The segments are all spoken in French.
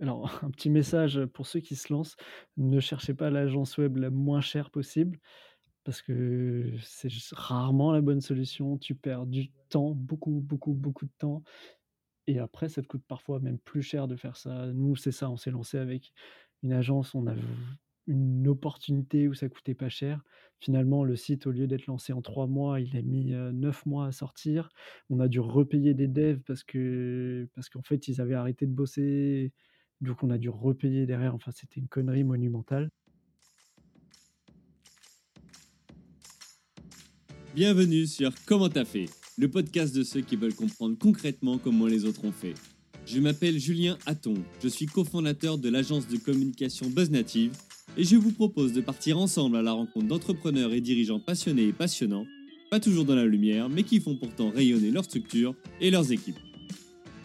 Alors, un petit message, pour ceux qui se lancent, ne cherchez pas l'agence web la moins chère possible parce que c'est rarement la bonne solution. Tu perds du temps, beaucoup, beaucoup, beaucoup de temps et après ça te coûte parfois même plus cher de faire ça. Nous, c'est ça, on s'est lancé avec une agence, on a une opportunité où ça coûtait pas cher. Finalement, le site, au lieu d'être lancé en 3 mois, il a mis, heu, 9 mois à sortir. On a dû repayer des devs parce que parce qu'en fait, ils avaient arrêté de bosser, donc on a dû repayer derrière. Enfin, c'était une connerie monumentale. Bienvenue sur Comment t'as fait, le podcast de ceux qui veulent comprendre concrètement comment les autres ont fait. Je m'appelle Julien Hatton, je suis cofondateur de l'agence de communication BuzzNative et je vous propose de partir ensemble à la rencontre d'entrepreneurs et dirigeants passionnés et passionnants, pas toujours dans la lumière, mais qui font pourtant rayonner leur structure et leurs équipes.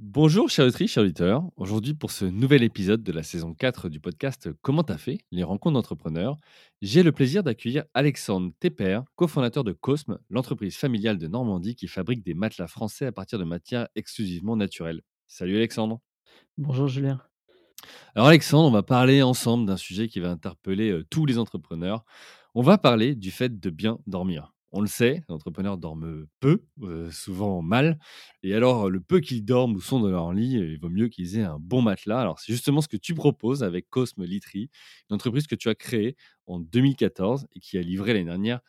Bonjour chers auditrices, chers auditeurs. Aujourd'hui pour ce nouvel épisode de la saison 4 du podcast Comment t'as fait? Les rencontres d'entrepreneurs, j'ai le plaisir d'accueillir Alexandre Tepper, cofondateur de Cosme, l'entreprise familiale de Normandie qui fabrique des matelas français à partir de matières exclusivement naturelles. Salut Alexandre. Bonjour Julien. Alors Alexandre, on va parler ensemble d'un sujet qui va interpeller euh, tous les entrepreneurs. On va parler du fait de bien dormir. On le sait, les entrepreneurs dorment peu, souvent mal. Et alors, le peu qu'ils dorment ou sont dans leur lit, il vaut mieux qu'ils aient un bon matelas. Alors, c'est justement ce que tu proposes avec Cosme Litry, une entreprise que tu as créée en 2014 et qui a livré l'année dernière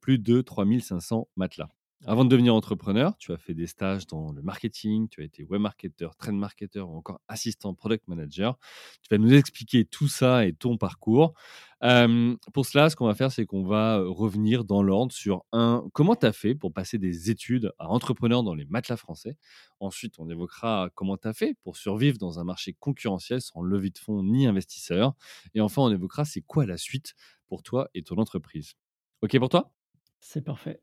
plus de 3500 matelas. Avant de devenir entrepreneur, tu as fait des stages dans le marketing, tu as été web marketer, trend marketer ou encore assistant product manager. Tu vas nous expliquer tout ça et ton parcours. Pour cela, ce qu'on va faire, c'est qu'on va euh, revenir dans l'ordre sur un comment tu as fait pour passer des études à entrepreneur dans les matelas français? Ensuite, on évoquera comment tu as fait pour survivre dans un marché concurrentiel sans levée de fonds ni investisseurs. Et enfin, on évoquera c'est quoi la suite pour toi et ton entreprise. OK pour toi? C'est parfait.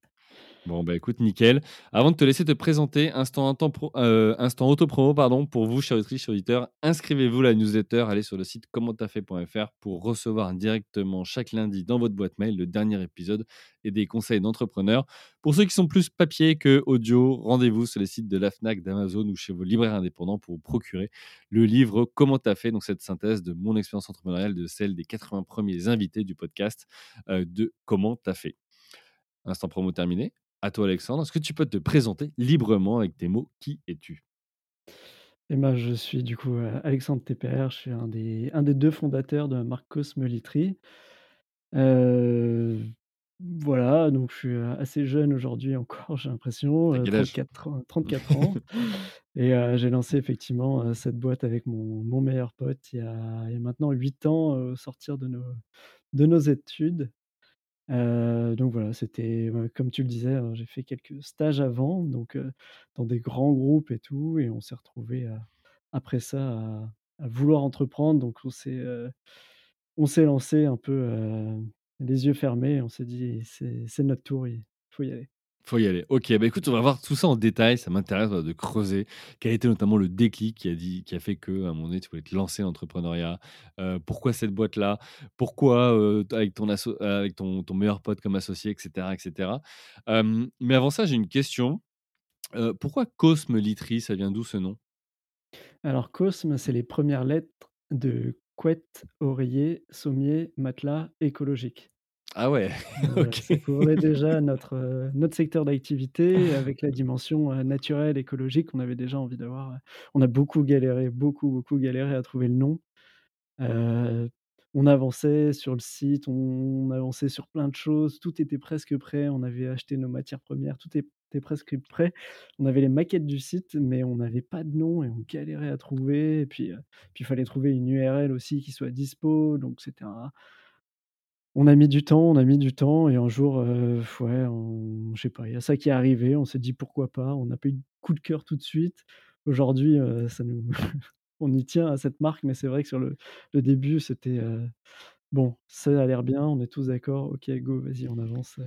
Bon, bah écoute, nickel. Avant de te laisser te présenter, instant, euh, instant auto-promo, pardon, pour vous, chers auditeurs, chers auditeurs, inscrivez-vous à la newsletter, allez sur le site commenttafait.fr pour recevoir directement chaque lundi dans votre boîte mail le dernier épisode et des conseils d'entrepreneurs. Pour ceux qui sont plus papier que audio, rendez-vous sur les sites de la FNAC, d'Amazon ou chez vos libraires indépendants pour vous procurer le livre Comment t'as fait, donc cette synthèse de mon expérience entrepreneuriale, de celle des 80 premiers invités du podcast euh, de Comment t'as fait. Instant promo terminé. À toi, Alexandre. Est-ce que tu peux te présenter librement avec tes mots? Qui es-tu? Et ben, je suis du coup euh, Alexandre TPR, je suis un des, un des deux fondateurs de la marque Cosmeliterie. Euh, voilà, donc je suis euh, assez jeune aujourd'hui encore, j'ai l'impression, T'as euh, quel âge? 34, ans- 34 ans. Et euh, j'ai lancé effectivement euh, cette boîte avec mon, mon meilleur pote il y a, il y a maintenant 8 ans euh, au sortir de nos, de nos études. Heu, donc voilà, c'était, comme tu le disais, hein, j'ai fait quelques stages avant, donc dans des grands groupes et tout et on s'est retrouvés, heu, après ça à vouloir entreprendre. Donc on s'est, on s'est lancé un peu, les yeux fermés. On s'est dit: «C'est c'est notre tour, il faut y aller». Faut y aller. Ok, bah écoute, on va voir tout ça en détail. Ça m'intéresse de creuser. Quel été notamment le déclic qui a, dit, qui a fait que, à un moment donné, tu voulais te lancer en entrepreneuriat Euh, Pourquoi cette boîte-là? Pourquoi euh, avec, euh, ton, meilleur pote comme associé, etc. etc. Mais avant ça, j'ai une question. Pourquoi Cosme Litry Ça vient d'où ce nom? Alors COSME, c'est les premières lettres de couette, oreiller, sommier, matelas, écologique. Ah ouais, ok. ça couvrait déjà notre, heu, notre secteur d'activité avec la dimension, heu, naturelle, écologique qu'on avait déjà envie d'avoir, heu. On a beaucoup galéré, beaucoup, beaucoup galéré à trouver le nom. On avançait sur le site, on avançait sur plein de choses, tout était presque prêt. On avait acheté nos matières premières, tout était presque prêt. On avait les maquettes du site, mais on n'avait pas de nom et on galérait à trouver et puis, puis il fallait trouver une URL aussi qui soit dispo, donc c'était un on a mis du temps, on a mis du temps et un jour, heu, ouais, on je sais pas, il y a ça qui est arrivé, on s'est dit: «Pourquoi pas?» on n'a pas eu de coup de cœur tout de suite. Aujourd'hui, heu, ça nous on y tient à cette marque, mais c'est vrai que sur le le début, c'était, heu, Bon, ça a l'air bien, on est tous d'accord. OK, go, vas-y, on avance.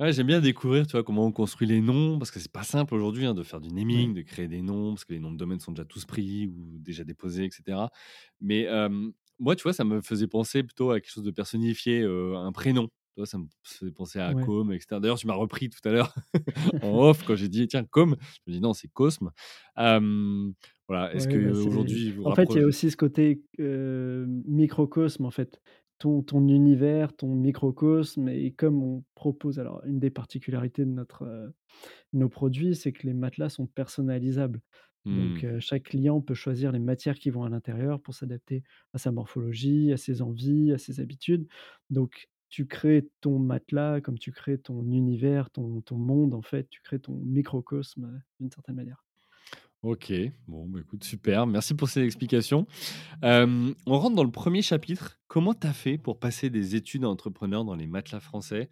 Ouais, j'aime bien découvrir, tu vois, comment on construit les noms, parce que c'est pas simple aujourd'hui, hein, de faire du naming, de créer des noms, parce que les noms de domaine sont déjà tous pris ou déjà déposés, et cetera. Mais, moi, tu vois, ça me faisait penser plutôt à quelque chose de personnifié, un prénom. Tu vois, ça me faisait penser à Ouais. Côme, et cetera. D'ailleurs, tu m'as repris tout à l'heure en off quand j'ai dit: «Tiens, Côme», je me dis: «Non, c'est Cosme». Voilà, est-ce Ouais, bah, c'est qu'aujourd'hui vous en fait, il y a aussi ce côté, microcosme, en fait. Ton ton univers, ton microcosme et comme on propose alors une des particularités de notre, nos produits, c'est que les matelas sont personnalisables. Donc, heu, chaque client peut choisir les matières qui vont à l'intérieur pour s'adapter à sa morphologie, à ses envies, à ses habitudes. Donc, tu crées ton matelas comme tu crées ton univers, ton ton monde, en fait, tu crées ton microcosme, heu, d'une certaine manière. OK, bon, bah, écoute, super, merci pour ces explications. On rentre dans le premier chapitre. Comment tu as fait pour passer des études à entrepreneur dans les matelas français?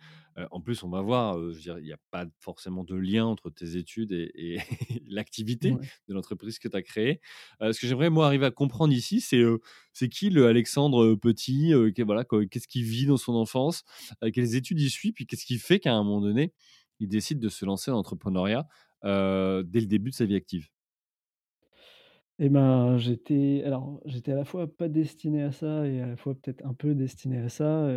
En plus, on va voir, heu, je veux dire, il y a pas forcément de lien entre tes études et et l'activité Ouais. de l'entreprise que tu as créée. Ce que j'aimerais, moi, arriver à comprendre ici, c'est, heu, c'est qui le Alexandre, petit, voilà, quoi, qu'est-ce qu'il vit dans son enfance? Quelles études il suit? Puis qu'est-ce qui fait qu'à un moment donné, il décide de se lancer dans l'entrepreneuriat, dès le début de sa vie active? Et ben, j'étais alors, j'étais à la fois pas destiné à ça et à la fois peut-être un peu destiné à ça,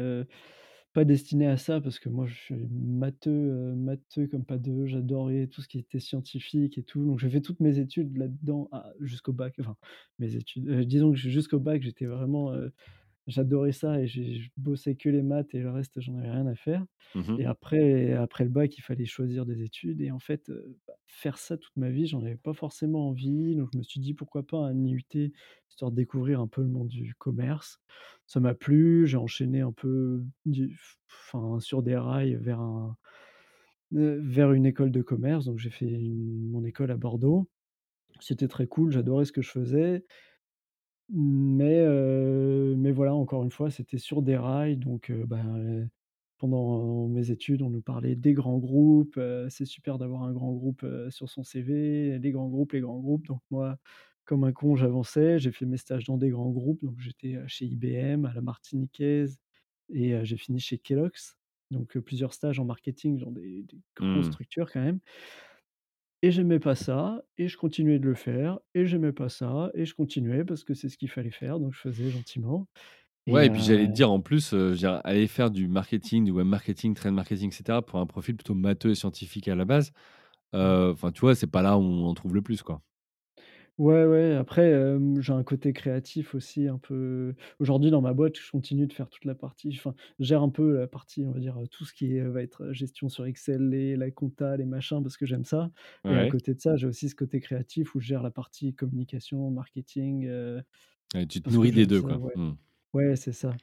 pas destiné à ça parce que moi je suis matheux, heu, matheux comme pas 2. J'adorais tout ce qui était scientifique et tout, donc j'ai fait toutes mes études là-dedans à jusqu'au bac, enfin mes études, disons que jusqu'au bac, j'étais vraiment, J'adorais ça et j'ai je bossais que les maths et le reste, j'en avais rien à faire Mmh et après après le bac, il fallait choisir des études et en fait, bah, faire ça toute ma vie, j'en avais pas forcément envie, donc je me suis dit: «Pourquoi pas un IUT?» histoire de découvrir un peu le monde du commerce. Ça m'a plu, j'ai enchaîné un peu du enfin, sur des rails vers un, vers une école de commerce, donc j'ai fait une mon école à Bordeaux. C'était très cool, j'adorais ce que je faisais mais heu, mais voilà, encore une fois, c'était sur des rails donc heu, ben, pendant mes études, on nous parlait des grands groupes, heu, c'est super d'avoir un grand groupe, heu, sur son CV, les grands groupes, les grands groupes donc moi, comme un con, j'avançais, j'ai fait mes stages dans des grands groupes, donc j'étais, heu, chez IBM, à la Martiniquaise et heu, j'ai fini chez Kellogg's, donc heu, plusieurs stages en marketing dans des des grosses Mmh. structures quand même. Et j'aimais pas ça et je continuais de le faire et j'aimais pas ça et je continuais parce que c'est ce qu'il fallait faire, donc je faisais gentiment et Ouais et puis j'allais te dire en plus, heu, je veux dire aller faire du marketing, du web marketing, trade marketing et cetera pour un profil plutôt matheux et scientifique à la base, enfin tu vois, c'est pas là où on en trouve le plus, quoi. Ouais, ouais, après, hem, j'ai un côté créatif aussi un peu aujourd'hui dans ma boîte, je continue de faire toute la partie enfin, je gère un peu la partie, on va dire, heu, tout ce qui est, va être, heu, gestion sur Excel, les la compta, les machins, parce que j'aime ça et à Ouais côté de ça, j'ai aussi ce côté créatif où je gère la partie communication, marketing, heu, tu te parce que nourris des j'aime 2 ça, quoi. ouais. Mmh. Ouais, c'est ça.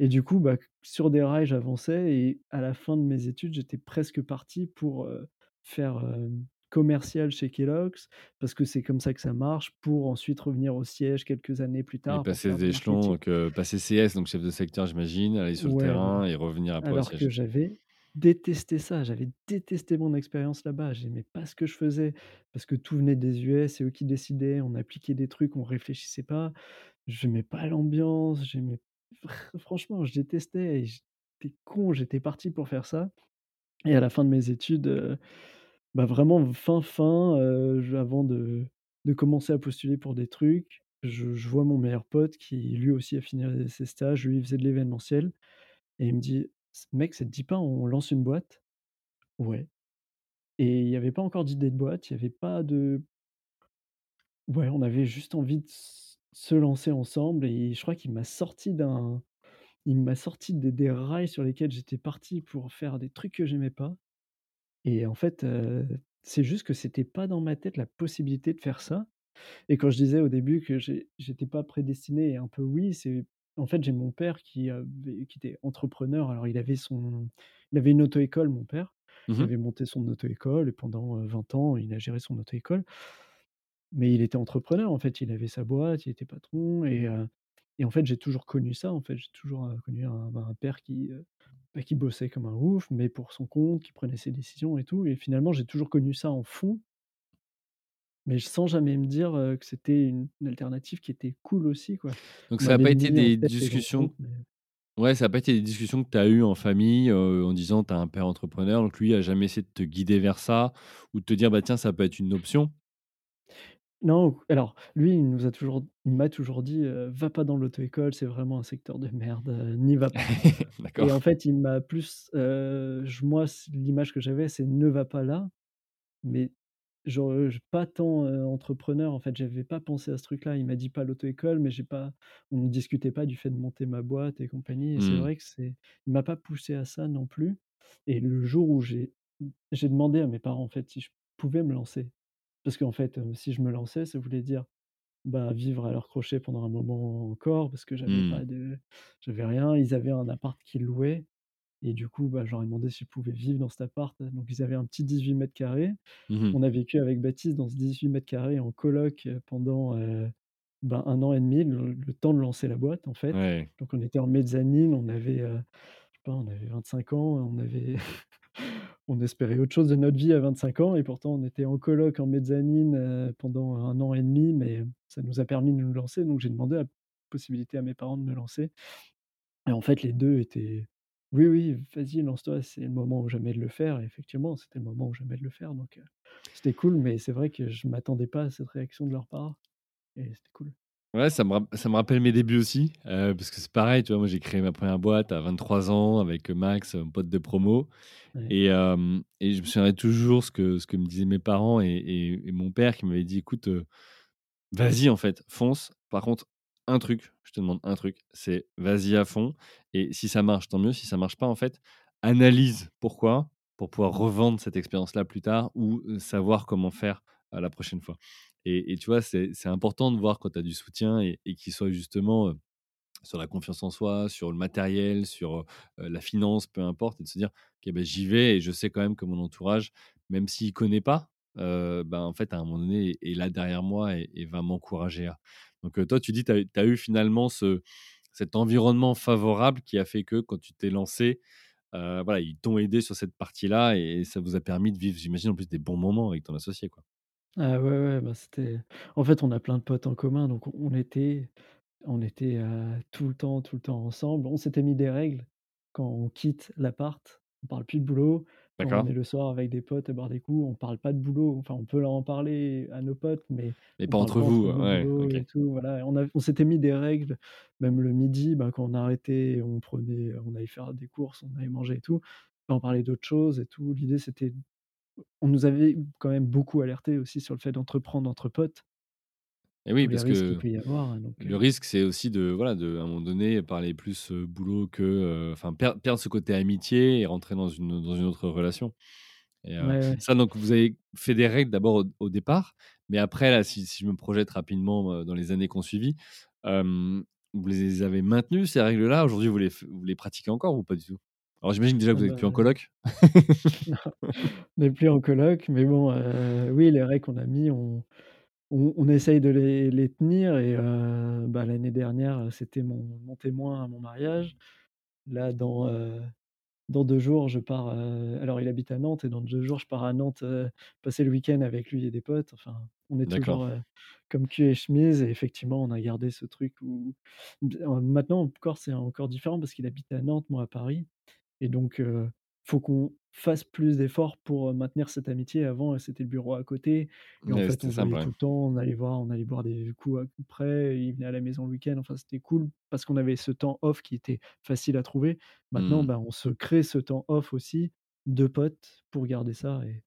Et du coup, bah, sur des rails, j'avançais et à la fin de mes études, j'étais presque parti pour, heu, faire, hem, commercial chez Kellogg's parce que c'est comme ça que ça marche, pour ensuite revenir au siège quelques années plus Et tard pour passer des échelons donc heu, passer CS donc chef de secteur j'imagine, aller sur le Ouais, terrain et revenir après au Alors que siège. j'avais détesté ça, j'avais détesté mon expérience là-bas, j'aimais pas ce que je faisais parce que tout venait des US, c'est eux qui décidaient, on appliquait des trucs, on réfléchissait pas. J'aimais pas l'ambiance, j'aimais fr franchement, je détestais et j'étais con, j'étais parti pour faire ça et à la fin de mes études, heu, bah, vraiment fin, fin, avant de de commencer à postuler pour des trucs, je vois mon meilleur pote qui lui aussi a fini, ses stages, lui il faisait de l'événementiel et il me dit: «S mec, ça te dit pas on lance une boîte?» «Ouais» et il y avait pas encore d'idée de boîte, il y avait pas de ouais, on avait juste envie de se lancer ensemble et je crois qu'il m'a sorti d'un Il m'a sorti des des rails sur lesquels j'étais parti pour faire des trucs que j'aimais pas et en fait, heu, c'est juste que c'était pas dans ma tête la possibilité de faire ça et quand je disais au début que j'ai j'étais pas prédestiné et un peu oui, c'est en fait, j'ai mon père qui avait qui était entrepreneur. Alors il avait son il avait une auto-école mon père. Mmh Il mh. avait monté son auto-école et pendant, heu, 20 ans, il a géré son auto-école. Mais il était entrepreneur, en fait, il avait sa boîte, il était patron et heu et en fait, j'ai toujours connu ça, en fait. J'ai toujours, connu un, bah, un père qui, bah, qui bossait comme un ouf, mais pour son compte, qui prenait ses décisions et tout et finalement, j'ai toujours connu ça en fond, mais sans jamais me dire, que c'était une une alternative qui était cool aussi, quoi. Donc On ça a m'avait pas été des discussions mais Ouais, ça a pas été des discussions que tu as eues en famille, en disant: «Tu as un père entrepreneur», donc lui a jamais essayé de te guider vers ça ou de te dire: «Bah, tiens, ça peut être une option»? Non, alors lui, il nous a toujours il m'a toujours dit, heu: «Va pas dans l'auto-école, c'est vraiment un secteur de merde, heu, n'y va pas» et en fait, il m'a plus, heu, moi, c l'image que j'avais, c'est: «Ne va pas là», mais genre, heu, j pas tant, heu, entrepreneur, en fait, j'avais pas pensé à ce truc-là. Il m'a dit: «Pas l'auto-école», mais j'ai pas on ne discutait pas du fait de monter ma boîte et compagnie. Et c'est Mmh. vrai que c'est il m'a pas poussé à ça non plus. Et le jour où j'ai j'ai demandé à mes parents, en fait, si je pouvais me lancer parce qu'en fait, si je me lançais, ça voulait dire, bah, vivre à leur crochet pendant un moment encore parce que j'avais Mmh. pas de j'avais rien. Ils avaient un appart qu'ils louaient et du coup, bah, je leur ai demandé si je pouvais vivre dans cet appart, donc ils avaient un petit 18 m². Mmh mh. On a vécu avec Baptiste dans ce 18 m² en coloc, pendant, ben, 1 an et demi, le le temps de lancer la boîte, en fait. Ouais. Donc on était en mezzanine, on avait, je sais pas, on avait 25 ans, on avait on espérait autre chose de notre vie à 25 ans et pourtant on était en coloc en mezzanine, heu, pendant 1 an et demi, mais ça nous a permis de nous lancer, donc j'ai demandé la possibilité à mes parents de me lancer. Et en fait, les 2 étaient: «Oui, oui, vas-y, lance-toi, c'est le moment ou jamais de le faire» effectivement, c'était le moment ou jamais de le faire, donc heu, c'était cool, mais c'est vrai que je m'attendais pas à cette réaction de leur part. Et c'était cool. Ouais, ça me rapp ça me rappelle mes débuts aussi, heu, parce que c'est pareil, tu vois? Moi, j'ai créé ma 1re boîte à 23 ans avec, heu, Max, mon pote de promo Ouais. et et je me souviendrai toujours ce que ce que me disaient mes parents et et et mon père qui m'avait dit: «Écoute, heu, vas-y, en fait, fonce. Par contre, un truc, je te demande un truc, c'est vas-y à fond et si ça marche, tant mieux. Si ça marche pas, en fait, analyse pourquoi, pour pouvoir revendre cette expérience-là plus tard ou savoir comment faire, heu, la prochaine fois» et tu vois? C'est important de voir quand tu as du soutien et qu'il soit justement, sur la confiance en soi, sur le matériel, sur, la finance, peu importe et de se dire: «OK, beh, j'y vais et je sais quand même que mon entourage, même s'il connaît pas, ben, en fait, à un moment donné, est là derrière moi et va m'encourager à» donc toi, tu dis, tu as eu finalement ce cet environnement favorable qui a fait que quand tu t'es lancé, heu, voilà, ils t'ont aidé sur cette partie-là et ça vous a permis de vivre, j'imagine, en plus, des bons moments avec ton associé, quoi? Ah ouais, ouais, bah, c'était en fait, on a plein de potes en commun, donc on on était on était, heu, tout le temps tout le temps ensemble. On s'était mis des règles. Quand on quitte l'appart, on parle plus de boulot. Quand on D'accord. est le soir avec des potes à boire des coups, on parle pas de boulot. Enfin, on peut leur en parler à nos potes, mais Mais on pas parle entre pas vous, entre heu, nous de ouais, boulot OK. et tout, voilà. On a on s'était mis des règles, même le midi, bah, quand on arrêtait, on prenait on allait faire des courses, on allait manger et tout. On parlait d'autre chose et tout. L'idée, c'était on nous avait quand même beaucoup alertés aussi sur le fait d'entreprendre entre potes Et oui, parce que avoir, hein, donc le risque, c'est aussi de, voilà, de à un moment donné, parler plus, boulot que, enfin, per perdre ce côté amitié et rentrer dans une dans une autre relation et heu, Ouais, ouais. ça, donc vous avez fait des règles d'abord au au départ, mais après, là, si si je me projette rapidement, dans les années qui ont suivi, hem, vous les avez maintenues ces règles-là? Aujourd'hui, vous les vous les pratiquez encore ou pas du tout? Alors, j'imagine déjà que Ah vous êtes plus en bah coloc? non, on est plus en coloc, mais bon, heu, oui, les règles qu'on a mis, on on on essaye de les les tenir et heu, bah, l'année dernière, c'était mon mon témoin à mon mariage. Là, dans, heu, dans 2 jours, je pars, alors il habite à Nantes et dans 2 jours, je pars à Nantes, passer le week-end avec lui et des potes. Enfin, on est toujours, comme cul et chemise et effectivement, on a gardé ce truc où maintenant encore, c'est encore différent parce qu'il habite à Nantes, moi à Paris et donc heu, faut qu'on fasse plus d'efforts pour, maintenir cette amitié. Avant, c'était le bureau à côté et en Ouais, fait, on ouais. tout le temps, on allait voir on allait boire des coups à près, il venait à la maison le week-end, enfin, c'était cool parce qu'on avait ce temps off qui était facile à trouver. Maintenant, Mmh. bah, on se crée ce temps off aussi de potes pour garder ça et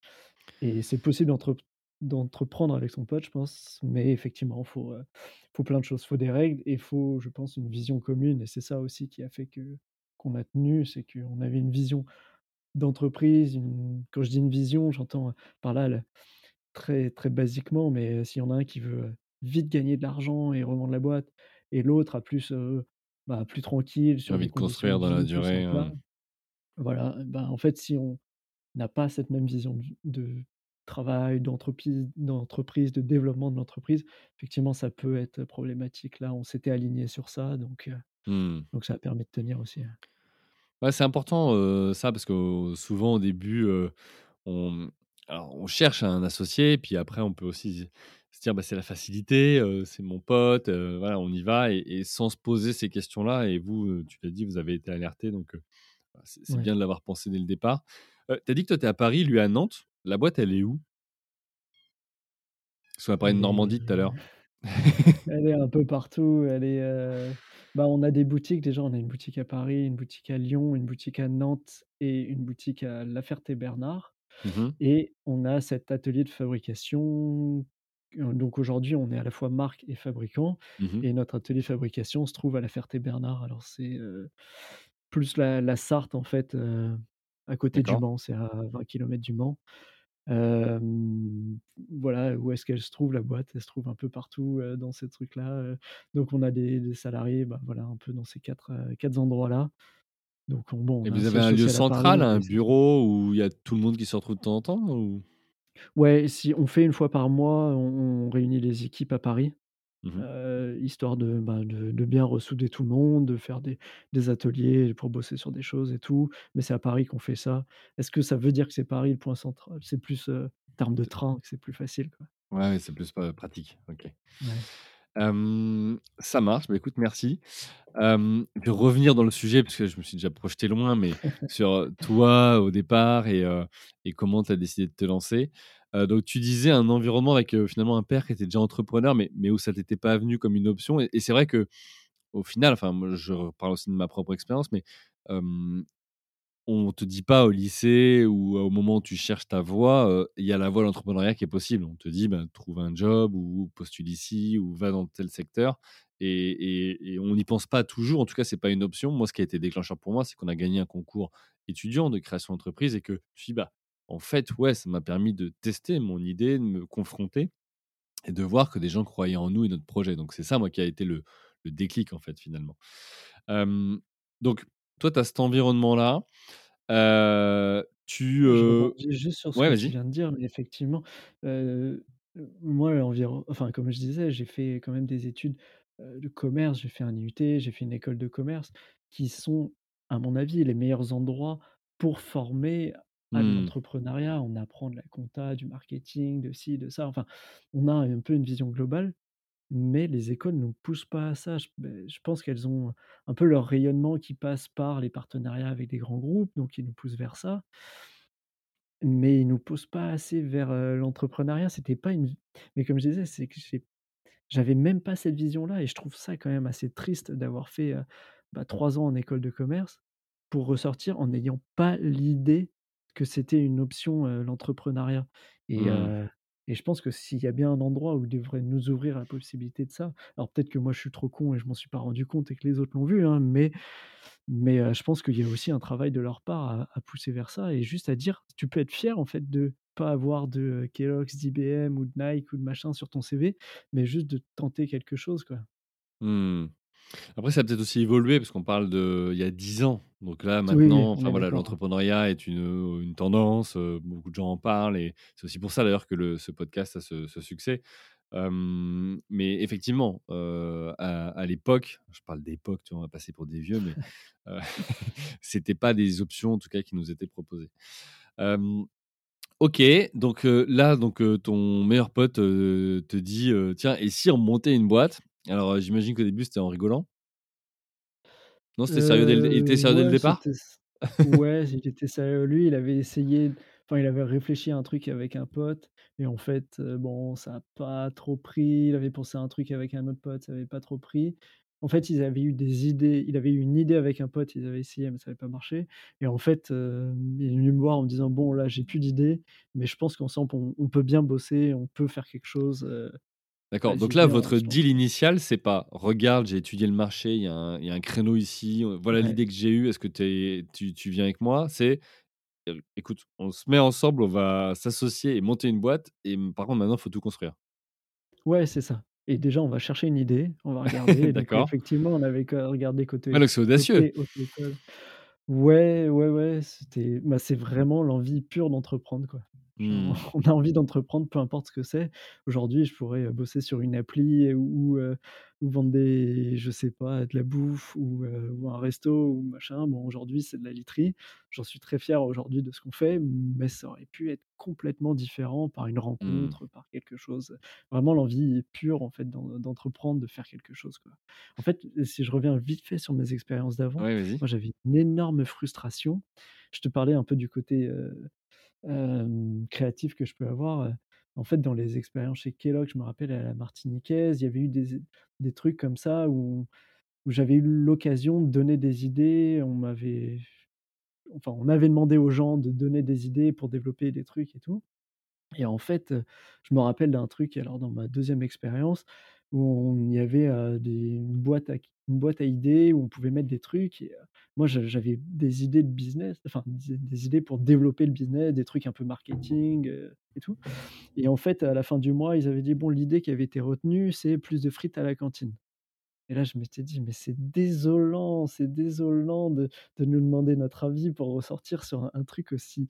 et c'est possible d'entrep d'entreprendre avec son pote, je pense, mais effectivement, faut, heu, faut plein de choses. Faut des règles et faut, je pense, une vision commune et c'est ça aussi qui a fait que qu'on a tenu, c'est qu'on avait une vision d'entreprise, une quand je dis une vision, j'entends par là le très, très basiquement, mais s'il y en a un qui veut vite gagner de l'argent et revendre la boîte et l'autre a plus, heu, bah, plus tranquille sur Envie de construire dans la durée, heu voilà, ben, en fait, si on n'a pas cette même vision de travail, d'entrepise d'entreprise, de développement de l'entreprise, effectivement, ça peut être problématique. Là, on s'était alignés sur ça, donc Mmh. donc ça a permis de tenir aussi, hein. Ouais, c'est important, ça parce que souvent au début, on alors on cherche un associé, puis après on peut aussi se dire: «Bah, c'est la facilité, c'est mon pote, voilà, on y va» et et sans se poser ces questions-là et vous, tu l'as dit, vous avez été alertés donc bah, c'est c'est Ouais. bien de l'avoir pensé dès le départ. Heu, tu as dit que toi, tu es à Paris, lui à Nantes. La boîte, elle est où? Parce qu'on a parlé de Normandie tout à l'heure. elle est un peu partout, elle est, bah, on a des boutiques déjà, on a une boutique à Paris, une boutique à Lyon, une boutique à Nantes et une boutique à La Ferté-Bernard Mmh mh. et on a cet atelier de fabrication, donc aujourd'hui, on est à la fois marque et fabricant Mmh mh. et notre atelier de fabrication se trouve à La Ferté-Bernard. Alors c'est, plus la la Sarthe en fait, à côté du D'accord. Mans, c'est à 20 kilomètres du Mans. Voilà, où est-ce qu'elle se trouve la boîte? Elle se trouve un peu partout, dans ces trucs-là, donc on a des des salariés, bah, voilà, un peu dans ces 4, heu, 4 endroits-là. Donc on bon, Et un vous avez un lieu central, Paris, un bureau où il y a tout le monde qui se retrouve de temps en temps ou? Ouais, si on fait une fois par mois, on on réunit les équipes à Paris, Mmh histoire de, bah, de de bien ressouder tout le monde, de faire des des ateliers pour bosser sur des choses et tout, mais c'est à Paris qu'on fait ça. Est-ce que ça veut dire que c'est Paris le point central? C'est plus, heu, en termes de train que c'est plus facile, quoi. Ouais, c'est plus pratique. OK. Ouais. Ça marche, bah, écoute, merci. Hem, je vais revenir dans le sujet parce que je me suis déjà projeté loin, mais sur, toi au départ et et comment tu as décidé de te lancer. Heu, donc tu disais un environnement avec, heu, finalement un père qui était déjà entrepreneur, mais mais où ça t'était pas venu comme une option et c'est vrai qu'au final, enfin je parle aussi de ma propre expérience, mais hem, on te dit pas au lycée ou au moment où tu cherches ta voie, il y a la voie l'entrepreneuriat qui est possible. On te dit: «Ben, trouve un job ou postule ici ou va dans tel secteur» et on n'y pense pas toujours. En tout cas, c'est pas une option. Moi, ce qui a été déclencheur pour moi, c'est qu'on a gagné un concours étudiant de création d'entreprise et que je suis «Bah, en fait, ouais, ça m'a permis de tester mon idée, de me confronter et de voir que des gens croyaient en nous et notre projet». Donc c'est ça, moi, qui a été le le déclic, en fait, finalement. Donc toi, tu as cet environnement-là. Tu, Je juste sur ce ouais, que tu viens de dire, mais effectivement, moi, environ enfin, comme je disais, j'ai fait quand même des études, de commerce. J'ai fait un IUT, j'ai fait une école de commerce qui sont, à mon avis, les meilleurs endroits pour former à Mmh. l'entrepreneuriat. On apprend de la compta, du marketing, de ci, de ça, enfin, on a un peu une vision globale, mais les écoles nous poussent pas à ça. Je beh, je pense qu'elles ont un peu leur rayonnement qui passe par les partenariats avec des grands groupes, donc ils nous poussent vers ça. Mais ils nous poussent pas assez vers, l'entrepreneuriat. C'était pas une mais comme je disais, c'est que j'avais même pas cette vision-là et je trouve ça quand même assez triste d'avoir fait, bah, 3 ans en école de commerce pour ressortir en n'ayant pas l'idée que c'était une option, l'entrepreneuriat et Mmh. et je pense que s'il y a bien un endroit où ils devraient nous ouvrir la possibilité de ça, alors peut-être que moi je suis trop con et je m'en suis pas rendu compte et que les autres l'ont vu, hein, mais mais je pense qu'il y a aussi un travail de leur part à à pousser vers ça et juste à dire tu peux être fier en fait de pas avoir de, Kellogg's, d'IBM ou de Nike ou de machin sur ton CV, mais juste de tenter quelque chose, quoi. Mmh. Après, ça a peut-être aussi évolué parce qu'on parle de il y a 10 ans. Donc là, Oui, oui, maintenant, voilà, l'entrepreneuriat est une, heu, une tendance, heu, beaucoup de gens en parlent et c'est aussi pour ça d'ailleurs que le ce podcast a ce ce succès. Mais effectivement, heu, à à l'époque, je parle d'époque, tu vois? On va passer pour des vieux, mais, heu, c'était pas des options en tout cas qui nous étaient proposées. OK, donc, là, donc, ton meilleur pote, te dit, «Tiens, et si on montait une boîte?» Alors, j'imagine qu'au début, c'était en rigolant? Non, c'était sérieux dès le il Heu, était sérieux dès le ouais, départ? ouais, il était sérieux. Lui, il avait essayé enfin, il avait réfléchi à un truc avec un pote et en fait, bon, ça a pas trop pris. Il avait pensé à un truc avec un autre pote, ça avait pas trop pris. En fait, ils avaient eu des idées il avait eu une idée avec un pote, ils avaient essayé, mais ça avait pas marché et en fait, hem, il est venu me voir en me disant: «Bon, là, j'ai plus d'idées, mais je pense qu'ensemble, on on peut bien bosser, on peut faire quelque chose, D'accord, donc vas-y, là, votre se lance». deal initial, c'est pas: «Regarde, j'ai étudié le marché, il y a un il y a un créneau ici, voilà Ouais. l'idée que j'ai eue, est-ce que tu es tu tu viens avec moi?» c'est: «Heu, écoute, on se met ensemble, on va s'associer et monter une boîte et par contre, maintenant, il faut tout construire». Ouais, c'est ça et déjà, on va chercher une idée, on va regarder donc D'accord. effectivement, on avait regardé côté donc c'est audacieux. côté. Ouais, ouais, ouais, c'était bah, c'est vraiment l'envie pure d'entreprendre, quoi. Mmh. on a envie d'entreprendre, peu importe ce que c'est. Aujourd'hui, je pourrais, bosser sur une appli ou vendre des je sais pas, de la bouffe ou, un resto ou machin. Bon, aujourd'hui, c'est de la literie. J'en suis très fier aujourd'hui de ce qu'on fait, mais ça aurait pu être complètement différent par une Mmh. rencontre, par quelque chose. Vraiment l'envie pure, en fait, d'en d'entreprendre, de faire quelque chose, quoi. En fait, si je reviens vite fait sur mes expériences d'avant, moi, j'avais une énorme frustration. Je te parlais un peu du côté, hem, créatif que je peux avoir. En fait, dans les expériences chez Kellogg, je me rappelle à la martiniquaise, il y avait eu des des trucs comme ça où où j'avais eu l'occasion de donner des idées. On m'avait enfin, on avait demandé aux gens de donner des idées pour développer des trucs et tout et en fait, je me rappelle d'un truc alors dans ma deuxième expérience où on y avait, des une boîte à une boîte à idées où on pouvait mettre des trucs et heu, moi j'avais des idées de business, enfin des idées pour développer le business, des trucs un peu marketing, heu, et tout et en fait, à la fin du mois, ils avaient dit: «Bon, l'idée qui avait été retenue, c'est plus de frites à la cantine». Et là, je m'étais dit: «Mais c'est désolant, c'est désolant de de nous demander notre avis pour ressortir sur un truc aussi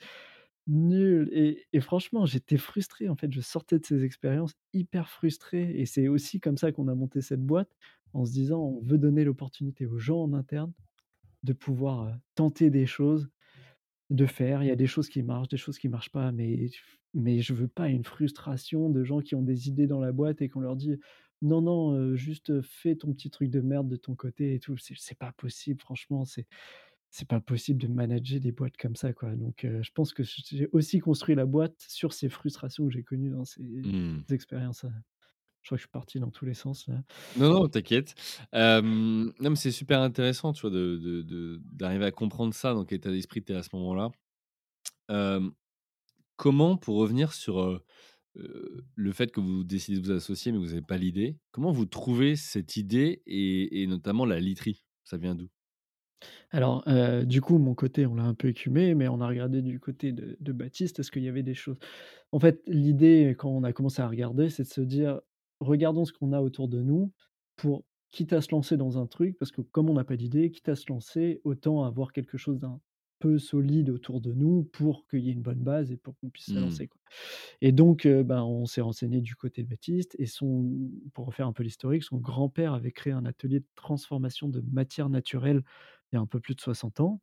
nul» et franchement, j'étais frustré, en fait. Je sortais de ces expériences hyper frustré et c'est aussi comme ça qu'on a monté cette boîte, en se disant: «On veut donner l'opportunité aux gens en interne de pouvoir, tenter des choses, de faire». Il y a des choses qui marchent, des choses qui marchent pas, mais mais je veux pas une frustration de gens qui ont des idées dans la boîte et qu'on leur dit: «Non, non, juste, fais ton petit truc de merde de ton côté et tout». C'est pas possible, franchement, c'est c'est pas possible de manager des boîtes comme ça, quoi. Donc je pense que j'ai aussi construit la boîte sur ces frustrations que j'ai connues dans ces Mmh. expériences. Je crois que je suis parti dans tous les sens là. Non, non, t'inquiète. Non, mais c'est super intéressant, tu vois, de d'arriver à comprendre ça, dans quel état d'esprit tu es à ce moment-là. Hem, comment pour revenir sur, le fait que vous décidez de vous associer, mais vous avez pas l'idée, comment vous trouvez cette idée et et notamment la literie? Ça vient d'où? Alors, heu, du coup, mon côté, on l'a un peu écumé, mais on a regardé du côté de de Baptiste, est-ce qu'il y avait des choses? En fait, l'idée, quand on a commencé à regarder, c'est de se dire: «Regardons ce qu'on a autour de nous pour quitte à se lancer dans un truc» parce que comme on n'a pas d'idée, quitte à se lancer, autant avoir quelque chose d'un peu solide autour de nous pour qu'il y ait une bonne base et pour qu'on puisse se Mmh. lancer, quoi et donc heu, ben, on s'est renseigné du côté de Baptiste et son pour refaire un peu l'historique, son grand-père avait créé un atelier de transformation de matières naturelles il y a un peu plus de 60 ans.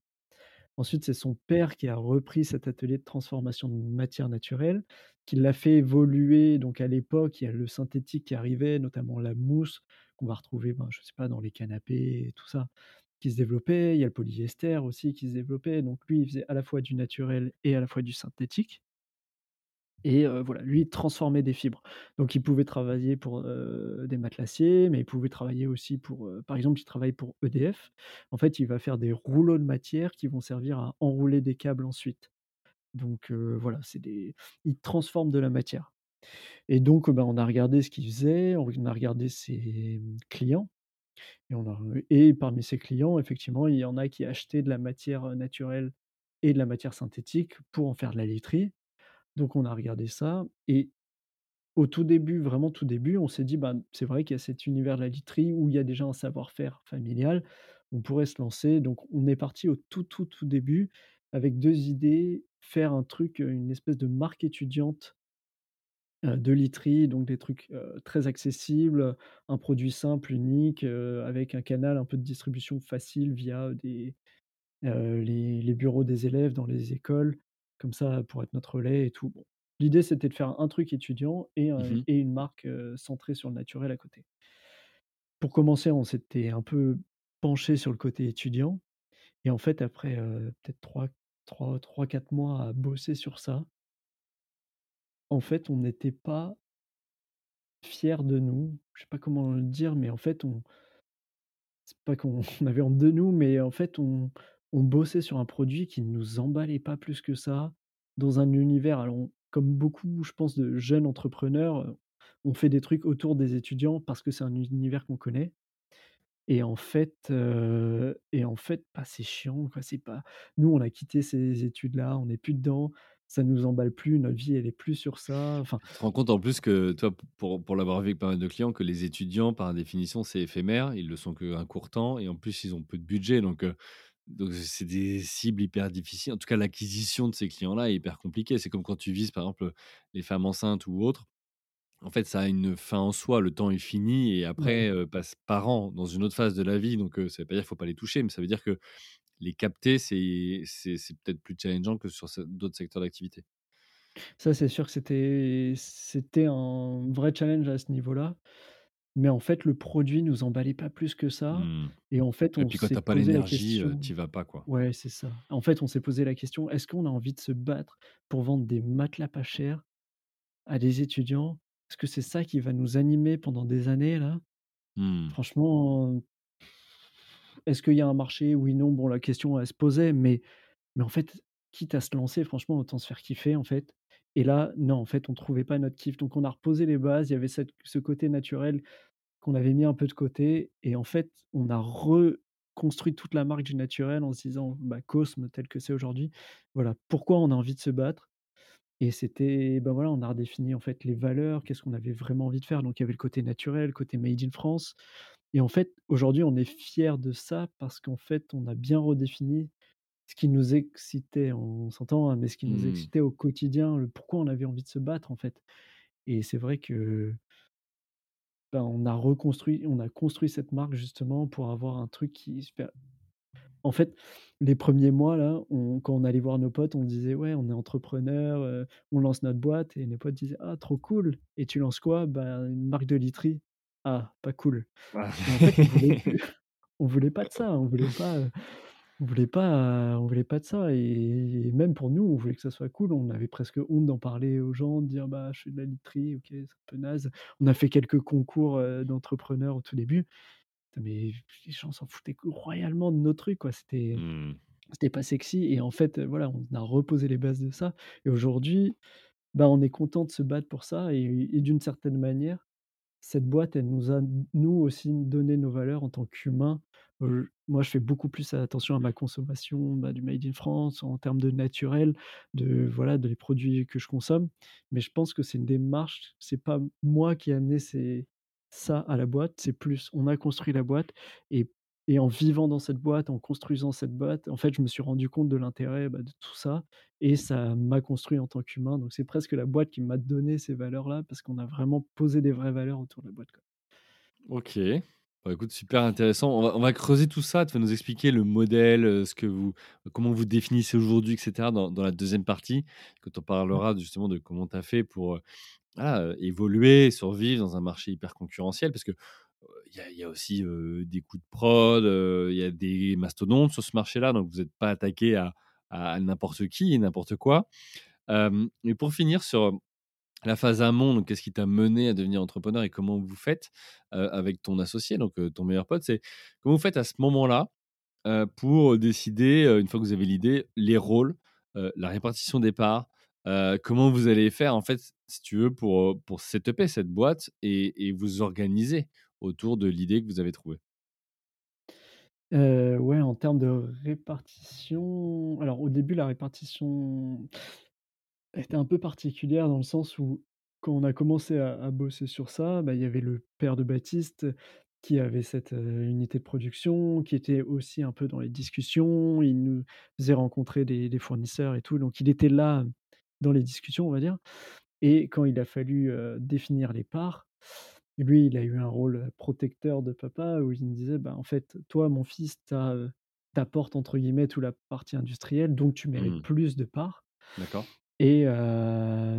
Ensuite, c'est son père qui a repris cet atelier de transformation de matières naturelles, qui l'a fait évoluer. Donc à l'époque, il y a le synthétique qui arrivait, notamment la mousse qu'on va retrouver, ben, je sais pas, dans les canapés et tout ça, qui se développait. Il y a le polyester aussi qui se développait. Donc lui, il faisait à la fois du naturel et à la fois du synthétique et voilà, lui, il transformait des fibres. Donc il pouvait travailler pour, des matelassiers, mais il pouvait travailler aussi pour, par exemple, il travaille pour EDF. En fait, il va faire des rouleaux de matière qui vont servir à enrouler des câbles ensuite. Donc voilà, c'est des il transforme de la matière et donc bah, on a regardé ce qu'il faisait, on a regardé ses, mmh, clients et on a et parmi ses clients, effectivement, il y en a qui achetaient de la matière, naturelle et de la matière synthétique pour en faire de la literie. Donc on a regardé ça et au tout début, vraiment tout début, on s'est dit: «Ben, c'est vrai qu'il y a cet univers de la literie où il y a déjà un savoir-faire familial, on pourrait se lancer». Donc on est parti au tout, tout, tout début avec 2 idées, faire un truc, une espèce de marque étudiante, de literie, donc des trucs, très accessibles, un produit simple, unique, avec un canal un peu de distribution facile via les bureaux des élèves dans les écoles, comme ça pour être notre relais et tout. Bon, l'idée c'était de faire un truc étudiant et Mmh et une marque, centrée sur le naturel à côté. Pour commencer, on s'était un peu penché sur le côté étudiant et en fait après, peut-être trois trois 3-4 mois à bosser sur ça en fait, on n'était pas fiers de nous. Je sais pas comment le dire, mais en fait, on c'est pas qu'on on avait honte de nous, mais en fait, on on bossait sur un produit qui ne nous emballait pas plus que ça, dans un univers alors comme beaucoup, je pense, de jeunes entrepreneurs, on fait des trucs autour des étudiants parce que c'est un univers qu'on connaît et en fait, et en fait, bah, c'est chiant, c'est pas nous, on a quitté ces études-là, on n'est plus dedans, ça nous emballe plus, notre vie, elle est plus sur ça, enfin Tu te rends compte en plus que, toi, pour pour l'avoir vu avec pas mal de clients, que les étudiants, par définition, c'est éphémère. Ils le sont qu'un court temps et en plus, ils ont peu de budget donc donc c'est des cibles hyper difficiles. En tout cas, l'acquisition de ces clients-là est hyper compliquée. C'est comme quand tu vises, par exemple, les femmes enceintes ou autres. en fait, ça a une fin en soi, le temps est fini et après, passe part an dans une autre phase de la vie donc ça veut pas dire qu'il faut pas les toucher, mais ça veut dire que les capter, c'est c'est c'est peut-être plus challengeant que sur d'autres secteurs d'activité. Ça, c'est sûr que c'était c'était un vrai challenge à ce niveau-là, mais en fait, le produit nous emballait pas plus que ça Mmh et en fait, et on puis quand s'est tu as pas posé la l'énergie, heu, question tu y vas pas, quoi. ouais, c'est ça. En fait, on s'est posé la question: «Est-ce qu'on a envie de se battre pour vendre des matelas pas chers à des étudiants? Est-ce que c'est ça qui va nous animer pendant des années là?» Mmh. franchement est-ce qu'il y a un marché? Oui, non, bon, la question, elle se posait, mais mais en fait, quitte à se lancer, franchement, autant se faire kiffer, en fait. Et là, non, en fait, on trouvait pas notre kiff, donc on a reposé les bases. Il y avait ce côté naturel qu'on avait mis un peu de côté. Et en fait, on a reconstruit toute la marque du naturel en se disant: «Bah, Cosme tel que c'est aujourd'hui, voilà, pourquoi on a envie de se battre?» et c'était, bah, voilà, on a redéfini, en fait, les valeurs, qu'est-ce qu'on avait vraiment envie de faire, donc il y avait le côté naturel, le côté made in France. Et en fait, aujourd'hui, on est fiers de ça parce qu'en fait, on a bien redéfini ce qui nous excitait, on s'entend, hein, mais ce qui nous Mmh. excitait au quotidien, le pourquoi on avait envie de se battre, en fait et c'est vrai que ben, on a reconstruit on a construit cette marque justement pour avoir un truc qui en fait, les premiers mois là, on quand on allait voir nos potes, on disait: «Ouais, on est entrepreneur, heu, on lance notre boîte» et mes potes disaient: «Ah trop cool et tu lances quoi?» «Bah, une marque de literie». «Ah, pas cool» Ah. et en fait, on voulait on voulait pas de ça, on voulait pas, heu, on voulait pas, on voulait pas de ça et même pour nous, on voulait que ça soit cool. On avait presque honte d'en parler aux gens, de dire: «Bah, je fais de la literie, OK, c'est un peu naze». On a fait quelques concours, d'entrepreneurs au tout début, mais les gens s'en foutaient royalement de nos trucs, quoi. C'était Mmh. c'était pas sexy et en fait, voilà, on a reposé les bases de ça et aujourd'hui, bah, on est content de se battre pour ça et et d'une certaine manière, cette boîte, elle nous a, nous aussi, donné nos valeurs en tant qu'humains. Moi, je fais beaucoup plus attention à ma consommation, bah, du made in France, en termes de naturel, de voilà, des produits que je consomme. Mais je pense que c'est une démarche, c'est pas moi qui ai amené ça à la boîte, c'est plus on a construit la boîte et et en vivant dans cette boîte, en construisant cette boîte, en fait, je me suis rendu compte de l'intérêt, bah, de tout ça et ça m'a construit en tant qu'humain. Donc c'est presque la boîte qui m'a donné ces valeurs-là parce qu'on a vraiment posé des vraies valeurs autour de la boîte, quoi. OK. Bah, écoute, super intéressant. On va on va creuser tout ça. Tu vas nous expliquer le modèle, ce que vous comment vous définissez aujourd'hui et cetera dans dans la deuxième partie. Quand on Ouais. parlera justement de comment tu as fait pour, voilà, évoluer, survivre dans un marché hyper concurrentiel parce que, il y a aussi, des coûts de prod, il y a des mastodontes sur ce marché-là, donc vous êtes pas attaqués à n'importe qui et n'importe quoi. Et pour finir sur, la phase amont, donc qu'est-ce qui t'a mené à devenir entrepreneur et comment vous faites, avec ton associé, donc ton meilleur pote? C'est comment vous faites à ce moment-là, pour décider, une fois que vous avez l'idée, les rôles, la répartition des parts? Comment vous allez faire, en fait, si tu veux, pour, pour setuper cette boîte et vous organiser? Autour de l'idée que vous avez trouvée? Heu, ouais, en termes de répartition, alors au début, la répartition était un peu particulière dans le sens où quand on a commencé à bosser sur ça, bah, il y avait le père de Baptiste qui avait cette, unité de production, qui était aussi un peu dans les discussions. Il nous faisait rencontrer des fournisseurs et tout, donc il était là dans les discussions, on va dire et quand il a fallu, définir les parts, lui, il a eu un rôle, protecteur de papa où il me disait: «Bah, en fait, toi, mon fils, tu as, heu, tu apportes entre guillemets «toute la partie industrielle», donc tu mérites Mmh. plus de parts» D'accord. et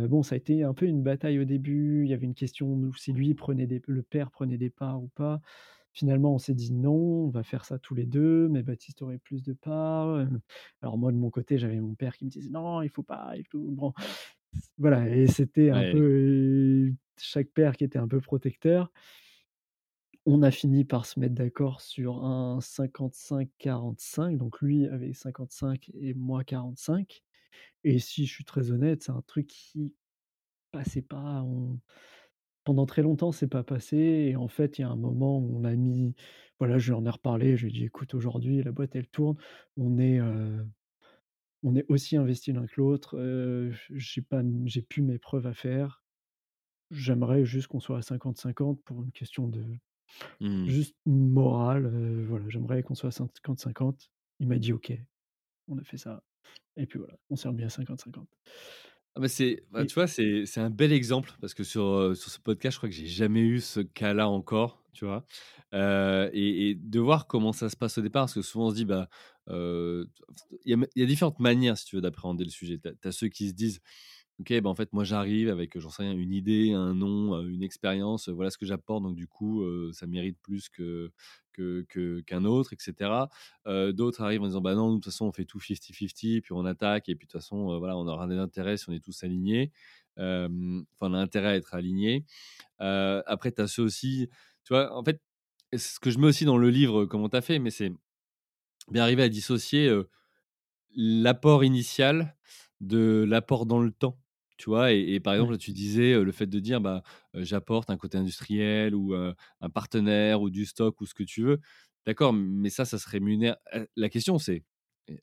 bon, ça a été un peu une bataille au début. Il y avait une question de si lui prenait des le père prenait des parts ou pas. Finalement, on s'est dit: «Non, on va faire ça tous les 2, mais Baptiste aurait plus de parts», alors moi, de mon côté, j'avais mon père qui me disait: «Non, il faut pas et tout». Bon, voilà et c'était un peu, Ouais. chaque père qui était un peu protecteur. On a fini par se mettre d'accord sur un 55-45, donc lui avait 55 et moi 45 et si je suis très honnête, c'est un truc qui passait pas, on pendant très longtemps, c'est pas passé et en fait, il y a un moment où on a mis voilà, je lui en ai reparlé, je lui ai dit: «Écoute, aujourd'hui, la boîte, elle tourne, on est, on est aussi investis l'un que l'autre, j'ai pas j'ai plus mes preuves à faire. J'aimerais juste qu'on soit à 50-50 pour une question de Mmh. juste morale, voilà, j'aimerais qu'on soit à 50-50». Il m'a dit: «OK». On a fait ça et puis voilà, on s'est remis à 50-50. Ah bah, c'est bah, Et tu vois, c'est c'est un bel exemple parce que sur, sur ce podcast, je crois que j'ai jamais eu ce cas-là encore, tu vois? Et et de voir comment ça se passe au départ, parce que souvent on se dit, bah, il y a différentes manières, si tu veux, d'appréhender le sujet. Tu as ceux qui se disent: OK, bah, en fait, moi, j'arrive avec, j'en sais rien, une idée, un nom, une expérience, voilà ce que j'apporte, donc du coup, ça mérite plus que que qu'un autre et cetera. Heu, d'autres arrivent en disant: «Bah, non, de toute façon, on fait tout fifty-fifty, puis on attaque et puis de toute façon, voilà, on aura des intérêts si on est tous alignés». Enfin, on a intérêt à être alignés. Après, tu as ceux aussi, tu vois? En fait, ce que je mets aussi dans le livre, comment tu as fait, mais c'est bien arriver à dissocier, l'apport initial de l'apport dans le temps, tu vois? Et et par Ouais. exemple, tu disais, le fait de dire, bah, j'apporte un côté industriel ou, un partenaire ou du stock ou ce que tu veux. D'accord, mais ça, ça se rémunère la question c'est,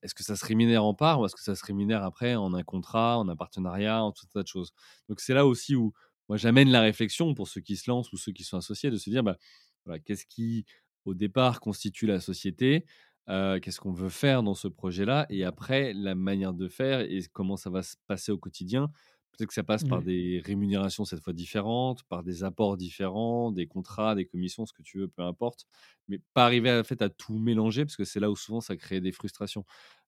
est-ce que ça se rémunère en part ou est-ce que ça se rémunère après en un contrat, en un partenariat, en tout un tas de choses? Donc c'est là aussi où moi j'amène la réflexion pour ceux qui se lancent ou ceux qui sont associés de se dire, bah, voilà, qu'est-ce qui, au départ, constitue la société? Heu, qu'est-ce qu'on veut faire dans ce projet-là? Et après, la manière de faire et comment ça va se passer au quotidien. Peut-être que ça passe par des rémunérations cette fois différentes, par des apports différents, des contrats, des commissions, ce que tu veux, peu importe. Mais pas arriver à en fait à tout mélanger parce que c'est là où souvent ça crée des frustrations.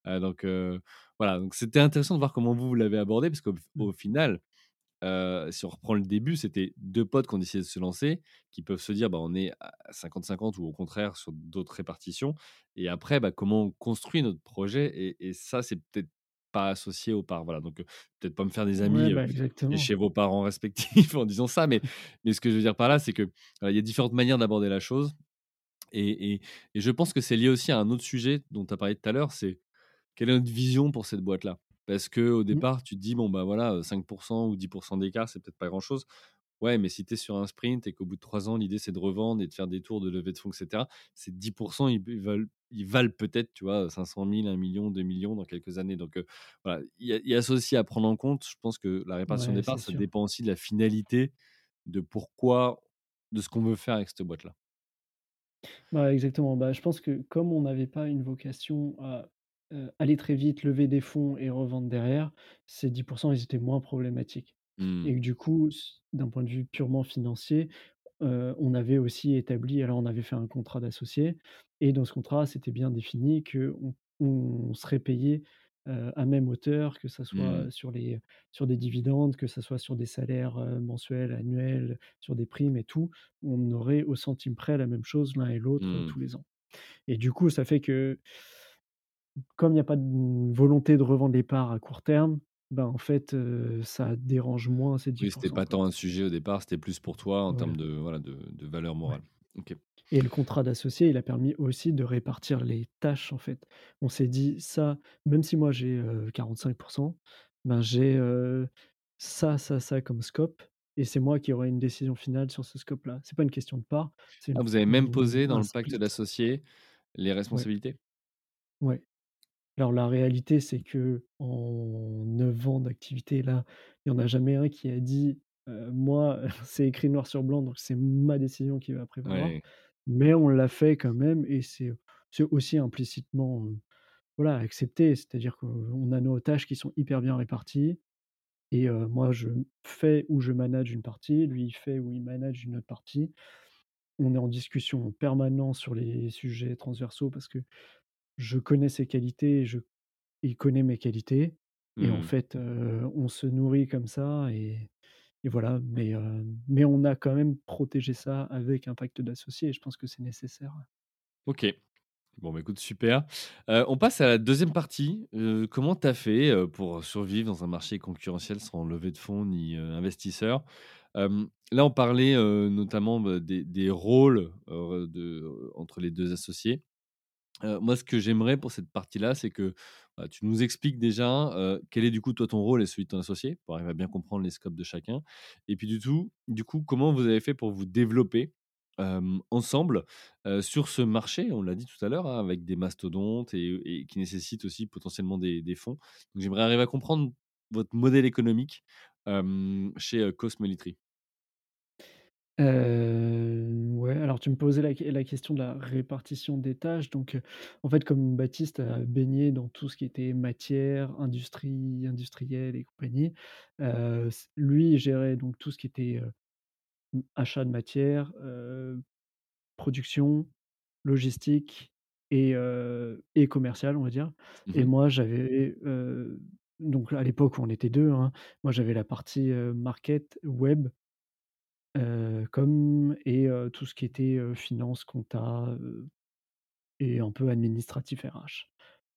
Heu, donc heu, voilà, donc c'était intéressant de voir comment vous, vous l'avez abordé parce qu'au Mmh. au final, Si on reprend le début, c'était 2 potes qui ont décidé de se lancer, qui peuvent se dire: «Bah, on est à 50-50» ou au contraire sur d'autres répartitions et après, bah, comment on construit notre projet et et ça, c'est peut-être pas associé aux parts. Voilà, donc peut-être pas me faire des amis, bah, chez vos parents respectifs en disant ça, mais mais ce que je veux dire par là, c'est que, heu, il y a différentes manières d'aborder la chose et et et je pense que c'est lié aussi à un autre sujet dont tu as parlé tout à l'heure, c'est quelle est notre vision pour cette boîte-là? Parce qu'au Mmh. départ, tu te dis: «Bon, bah, voilà, heu, 5 ou 10 d'écart, c'est peut-être pas grand-chose». Ouais, mais si tu es sur un sprint et qu'au bout de 3 ans, l'idée, c'est de revendre et de faire des tours de levée de fonds et cetera, ces 10 ils ils veulent ils valent peut-être, tu vois, 500 000, 1 000 000, 2 000 000 dans quelques années. Donc, voilà, il y a ça aussi à prendre en compte. Je pense que la répartition Ouais, parts, ça sûr. dépend aussi de la finalité, de pourquoi de ce qu'on veut faire avec cette boîte-là. Bah, exactement. Bah, je pense que comme on n'avait pas une vocation à, heu, aller très vite, lever des fonds et revendre derrière, ces 10 ils étaient moins problématiques Mmh. et que du coup, s d'un point de vue purement financier, heu, on avait aussi établi alors on avait fait un contrat d'associé et dans ce contrat, c'était bien défini qu'on on serait payé, heu, à même hauteur, que ça Mmh. soit sur les sur des dividendes, que ça soit sur des salaires, heu, mensuels, annuels, sur des primes et tout on aurait au centime près la même chose l'un et l'autre, heu, Mmh. tous les ans. Et du coup, ça fait que, comme il y a pas de volonté de revendre les parts à court terme, ben, en fait, ça dérange moins ces 10 Oui, c'était pas tant un sujet au départ, c'était plus pour toi en termes de, voilà, de de valeur ouais. morale. Et le contrat d'associé, il a permis aussi de répartir les tâches, en fait. On s'est dit: «Ça, même si moi j'ai, heu, 45% ben, j'ai, ça, ça, ça comme scope et c'est moi qui aurai une décision finale sur ce scope-là». C'est pas une question de part, Ah, vous avez même posé dans le pacte split. d'associés les Ouais, responsabilités? ouais. Alors la réalité, c'est qu'en 9 ans d'activité là, il y en a jamais un qui a dit, «Moi, c'est écrit noir sur blanc, donc c'est ma décision qui va prévaloir». Ouais. Mais on l'a fait quand même et c'est aussi implicitement, voilà, accepté. C'est-à-dire qu'on a nos tâches qui sont hyper bien réparties et moi je fais ou je manage une partie, lui il fait ou il manage une autre partie. On est en discussion en permanence sur les sujets transversaux parce que je connais ses qualités, je il connaît mes qualités et en Mmh. fait, on se nourrit comme ça et et voilà, mais on a quand même protégé ça avec un pacte d'associés et je pense que c'est nécessaire. OK. Bon, bah, écoute, super. On passe à la deuxième partie. Comment tu as fait, pour survivre dans un marché concurrentiel sans levée de fonds ni, investisseurs? Là, on parlait, notamment, bah, des des rôles, de entre les 2 associés. Moi, ce que j'aimerais pour cette partie-là, c'est que, bah, tu nous expliques déjà, quel est du coup toi ton rôle et celui de ton associé, pour arriver à bien comprendre les scopes de chacun. Et puis du tout du coup, comment vous avez fait pour vous développer, ensemble, sur ce marché? On l'a dit tout à l'heure, hein, avec des mastodontes et qui nécessitent aussi potentiellement des des fonds. Donc j'aimerais arriver à comprendre votre modèle économique, chez, Cosmolitry. Heu, Ouais, alors tu me posais la q la question de la répartition des tâches donc heu, en fait, comme Baptiste a baigné dans tout ce qui était matière, industrie industrielle et compagnie, heu, s lui, il gérait donc tout ce qui était, heu, mmh, achat de matière, heu, production, logistique et heu et commercial, on va dire Mmh et mh. moi, j'avais, heu, donc à l'époque où on était 2, hein, moi j'avais la partie, heu, market web heu, com et tout ce qui était, finance, compta, et un peu administratif RH.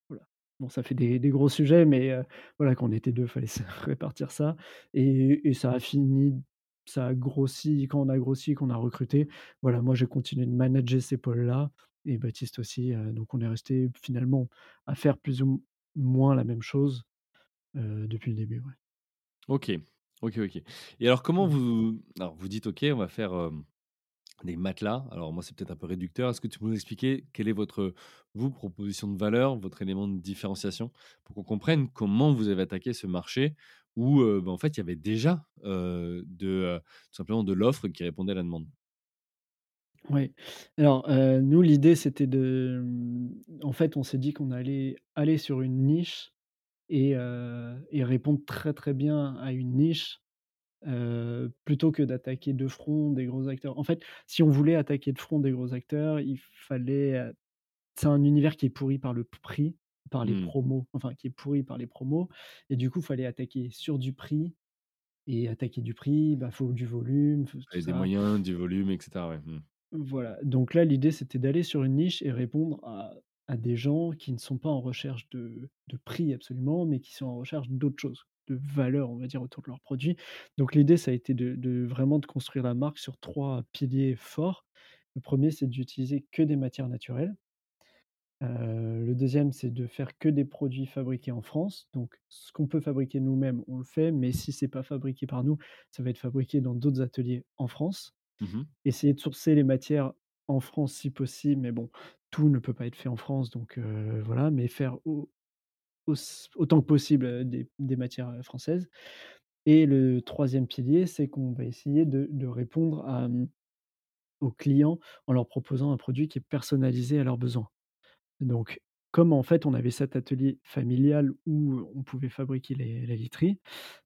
Voilà. Bon, ça fait des gros sujets, mais voilà, quand on était 2, fallait se répartir ça et ça a fini ça a grossi quand on a grossi, qu'on a recruté, voilà, moi j'ai continué de manager ces pôles-là et Baptiste aussi, donc on est restés finalement à faire plus ou moins la même chose, depuis le début. OK. OK, OK et alors comment Mmh. vous alors vous dites: «OK, on va faire, des matelas». Alors moi, c'est peut-être un peu réducteur. Est-ce que tu peux nous expliquer quelle est votre, vous, proposition de valeur, votre élément de différenciation? Pour qu'on comprenne comment vous avez attaqué ce marché où, bah, en fait, il y avait déjà, de, tout simplement de l'offre qui répondait à la demande? Oui. Alors, nous, l'idée, c'était de, mmh, en fait, on s'est dit qu'on allait aller sur une niche et répondre très, très bien à une niche, plutôt que d'attaquer de front des gros acteurs. En fait, si on voulait attaquer de front des gros acteurs, il fallait, c'est un univers qui est pourri par le prix, par les Mmh. promos, enfin, qui est pourri par les promos et du coup, fallait attaquer sur du prix et attaquer du prix, bah, faut du volume, faut des ça. moyens, du volume et cetera, ouais. Mmh. Voilà, donc là, l'idée, c'était d'aller sur une niche et répondre à à des gens qui ne sont pas en recherche de de prix absolument, mais qui sont en recherche d'autre chose, de valeur, on va dire, autour de leurs produits. Donc l'idée, ça a été de de vraiment de construire la marque sur 3 piliers forts. Le 1er, c'est d'utiliser que des matières naturelles. Heu, le 2e, c'est de faire que des produits fabriqués en France. Donc ce qu'on peut fabriquer nous-mêmes, on le fait, mais si c'est pas fabriqué par nous, ça va être fabriqué dans d'autres ateliers en France. Mmh mh. Essayer de sourcer les matières en France si possible, mais bon, tout ne peut pas être fait en France, donc voilà, mais faire autant que possible, des matières, françaises et le 3e pilier, c'est qu'on va essayer de répondre mmh, aux clients en leur proposant un produit qui est personnalisé à leurs besoins. Donc comme, en fait, on avait cet atelier familial où on pouvait fabriquer les literies,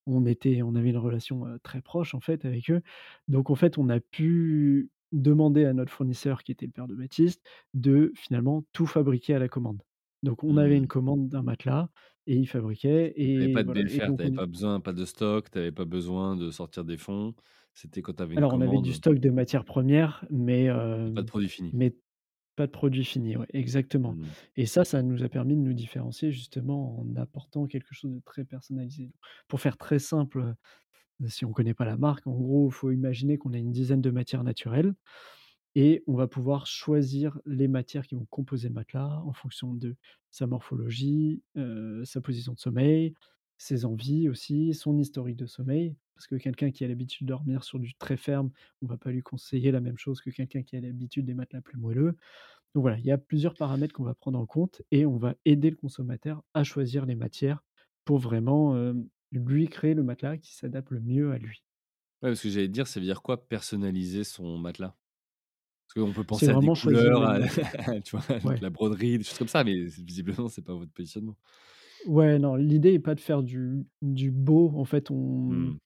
on était on avait une relation, très proche, en fait, avec eux. Donc en fait, on a pu demander à notre fournisseur, qui était le père de Baptiste, de finalement tout fabriquer à la commande. Donc on avait une Mmh. commande d'un matelas et il fabriquait avais et pas de voilà et BFR, tu donc avais on est pas besoin pas de stock, tu avais pas besoin de sortir des fonds. C'était quand tu avais une Alors on avait du commande stock de matières premières, mais pas de hem, produit fini. mais pas de produit fini, ouais, exactement Mmh. et ça, ça nous a permis de nous différencier justement en apportant quelque chose de très personnalisé. Pour faire très simple, si on connaît pas la marque, en gros, il faut imaginer qu'on a une dizaine de matières naturelles et on va pouvoir choisir les matières qui vont composer le matelas en fonction de sa morphologie, heu, sa position de sommeil, ses envies aussi, son historique de sommeil. Parce que quelqu'un qui a l'habitude de dormir sur du très ferme, on va pas lui conseiller la même chose que quelqu'un qui a l'habitude des matelas plus moelleux. Donc voilà, il y a plusieurs paramètres qu'on va prendre en compte et on va aider le consommateur à choisir les matières pour vraiment, hem, lui créer le matelas qui s'adapte le mieux à lui. Ouais, parce que j'allais te dire, ça veut dire quoi personnaliser son matelas? Parce qu'on peut penser à des couleurs, à tu vois, Ouais. la broderie, des choses comme ça, mais visiblement, c'est pas votre positionnement. Ouais, non, l'idée est pas de faire du du beau, en fait, on Mmh.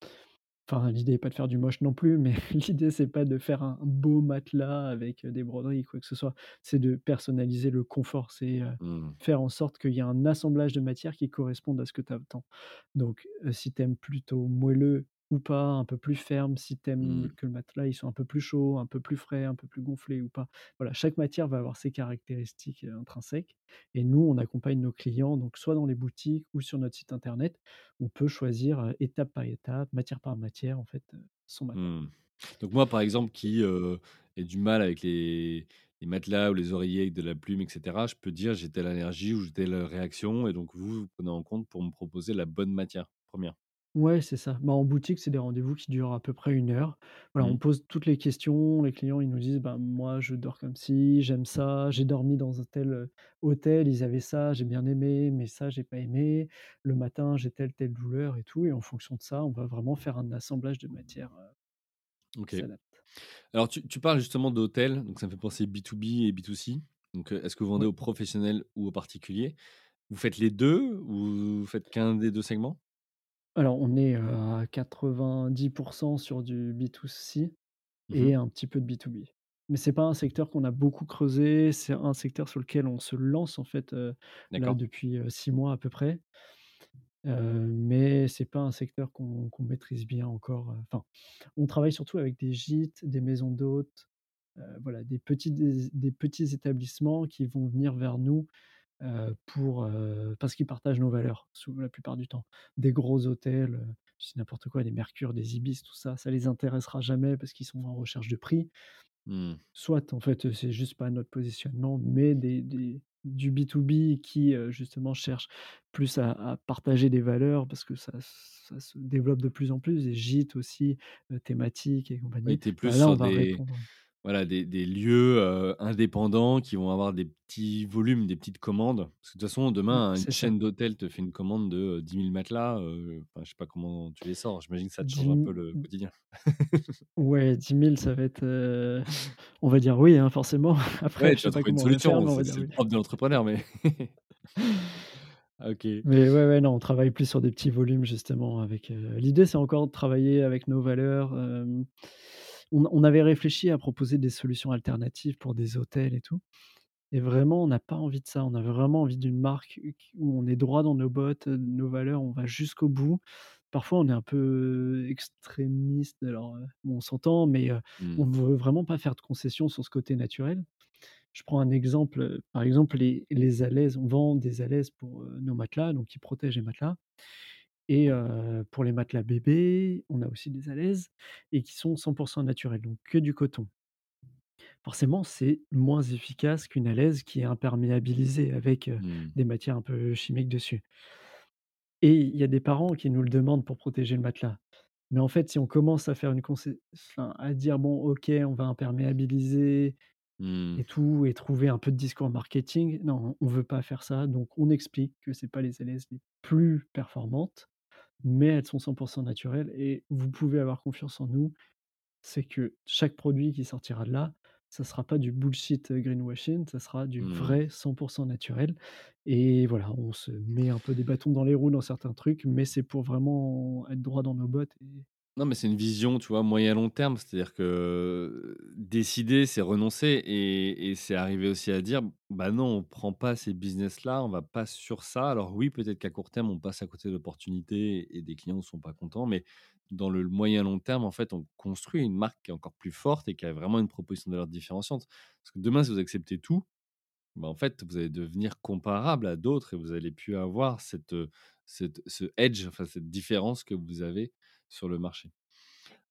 Enfin, l'idée est pas de faire du moche non plus, mais l'idée, c'est pas de faire un beau matelas avec, heu, des broderies, quoi que ce soit. C'est de personnaliser le confort, c'est, heu, Mmh. faire en sorte qu'il y ait un assemblage de matières qui correspondent à ce que tu attends. Donc, heu, si tu aimes plutôt moelleux ou pas, un peu plus ferme, si tu aimes Mmh. que le matelas, il soit un peu plus chaud, un peu plus frais, un peu plus gonflé ou pas. Voilà, chaque matière va avoir ses caractéristiques, intrinsèques et nous, on accompagne nos clients, donc soit dans les boutiques ou sur notre site internet. On peut choisir, étape par étape, matière par matière, en fait, son matelas. Mmh. Donc moi, par exemple, qui, ai du mal avec les les matelas ou les oreillers avec de la plume et cetera, je peux dire: «J'ai telle allergie» ou «J'ai telle, réaction» et donc vous, vous prenez en compte pour me proposer la bonne matière 1re? Ouais, c'est ça. Bah, en boutique, c'est des rendez-vous qui durent à peu près 1 heure. Voilà, on Mmh. pose toutes les questions, les clients, ils nous disent: «Ben, moi, je dors comme ci, j'aime ça, j'ai dormi dans un tel, heu, hôtel, ils avaient ça, j'ai bien aimé, mais ça, j'ai pas aimé. Le matin, j'ai telle, telle douleur et tout» et en fonction de ça, on va vraiment faire un assemblage de matières, heu OK. qui s'adaptent. Alors tu tu parles justement d'hôtels, donc ça me fait penser B2B et B2C. Donc, heu, est-ce que vous vendez Ouais. aux professionnels ou aux particuliers? Vous faites les 2 ou vous faites qu'un des 2 segments? Alors on est, à 90% sur du B2C Mmh et un petit peu de B2B. Mais c'est pas un secteur qu'on a beaucoup creusé, c'est un secteur sur lequel on se lance en fait, là depuis, 6 mois à peu près. Heu, mais c'est pas un secteur qu'on maîtrise bien encore, enfin, on travaille surtout avec des gîtes, des maisons d'hôtes, voilà, des petits des des petits établissements qui vont venir vers nous, pour, heu, parce qu'ils partagent nos valeurs, sous la plupart du temps. Des gros hôtels, je dis n'importe quoi, des Mercure, des Ibis, tout ça, ça les intéressera jamais parce qu'ils sont en recherche de prix. Mmh. Soit en fait, c'est juste pas notre positionnement, mais des des du B2B qui, justement cherche plus à à partager des valeurs parce que ça ça se développe de plus en plus, des gîtes aussi, thématiques et Oui, compagnie. es plus Bah, là, on va des répondre voilà, des des lieux, indépendants qui vont avoir des petits volumes, des petites commandes. Parce que de toute façon, ouais, demain, une chaîne d'hôtels te fait une commande de, heu, 10 000 matelas, heu, enfin, je sais pas comment tu les sors. J'imagine que ça te change 10 un peu le quotidien. ouais, 10 000 ça va être, on va dire oui, hein, forcément. Après, Ouais, je tu vas sais pas trouver une solution, c'est le propre de l'entrepreneur, mais OK. Mais ouais, ouais, non, on travaille plus sur des petits volumes justement avec, l'idée, c'est encore de travailler avec nos valeurs, on on avait réfléchi à proposer des solutions alternatives pour des hôtels et tout et vraiment, on n'a pas envie de ça. On a vraiment envie d'une marque où on est droit dans nos bottes, heu, nos valeurs, on va jusqu'au bout. Parfois, on est un peu extrémiste, alors, bon, on s'entend, mais, heu, Mmh. on veut vraiment pas faire de concessions sur ce côté naturel. Je prends un exemple, par exemple, les les alaises, on vend des alaises pour, nos matelas, donc qui protègent les matelas et heu, pour les matelas bébés, on a aussi des alaises et qui sont 100% naturels, donc que du coton. Forcément, c'est moins efficace qu'une alaise qui est imperméabilisée avec, heu, Mmh. des matières un peu chimiques dessus et il y a des parents qui nous le demandent pour protéger le matelas. Mais en fait, si on commence à faire une enfin, à dire: «Bon, OK, on va imperméabiliser Mmh. et tout et trouver un peu de discours marketing». Non, on veut pas faire ça, donc on explique que c'est pas les alaises les plus performantes, mais elles sont 100% naturelles et vous pouvez avoir confiance en nous. C'est que chaque produit qui sortira de là, ça sera pas du bullshit, heu, greenwashing, ça sera du Mmh. vrai 100 naturel et voilà, on se met un peu des bâtons dans les roues dans certains trucs, mais c'est pour vraiment être droit dans nos bottes et Non, mais c'est une vision, tu vois, moyen long terme. C'est-à-dire que, décider, c'est renoncer et c'est arriver aussi à dire: «Bah, non, on prend pas ces business-là, on va pas sur ça». Alors oui, peut-être qu'à court terme, on passe à côté d'opportunités et des clients ne sont pas contents, mais dans le moyen long terme, en fait, on construit une marque qui est encore plus forte et qui a vraiment une proposition de valeur différenciante. Parce que demain, si vous acceptez tout, bah, en fait, vous allez devenir comparable à d'autres et vous allez plus avoir cette, cette ce edge, enfin, cette différence que vous avez sur le marché?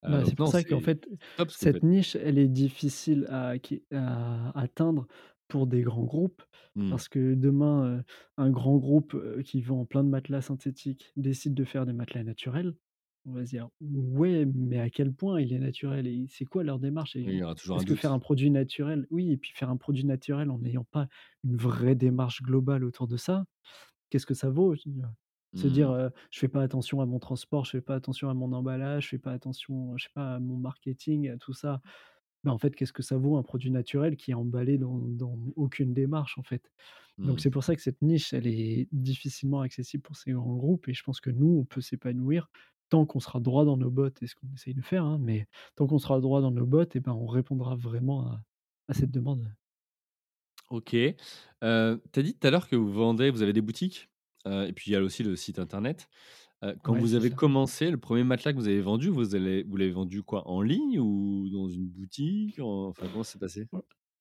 Heu, Bah, c'est pour non, ça qu'en fait, top ce cette niche, elle est difficile à à atteindre pour des grands groupes. Mmh. Parce que demain, un grand groupe, qui vend plein de matelas synthétiques décide de faire des matelas naturels. On va se dire: «Ouais, mais à quel point il est naturel et c'est quoi leur démarche?» Il y et aura toujours un est-ce que faire un produit naturel oui et puis faire un produit naturel en n'ayant pas une vraie démarche globale autour de ça, Qu'est-ce que ça vaut? Se dire, Mmh. heu: «Je fais pas attention à mon transport, je fais pas attention à mon emballage, je fais pas attention, je sais pas, à mon marketing, à tout ça». Mais en fait, qu'est-ce que ça vaut un produit naturel qui est emballé dans dans aucune démarche, en fait? Donc Mmh. c'est pour ça que cette niche, elle est difficilement accessible pour ces grands groupes et je pense que nous, on peut s'épanouir tant qu'on sera droit dans nos bottes et ce qu'on essaye de faire, hein, mais tant qu'on sera droit dans nos bottes et ben, on répondra vraiment à à cette demande. OK. Heu, tu as dit tout à l'heure que vous vendez vous avez des boutiques, et puis il y a aussi le site internet. Quand Ouais, vous avez ça. commencé, le premier matelas que vous avez vendu, vous allez vous l'avez vendu quoi? En ligne ou dans une boutique? En enfin, comment ça s'est passé?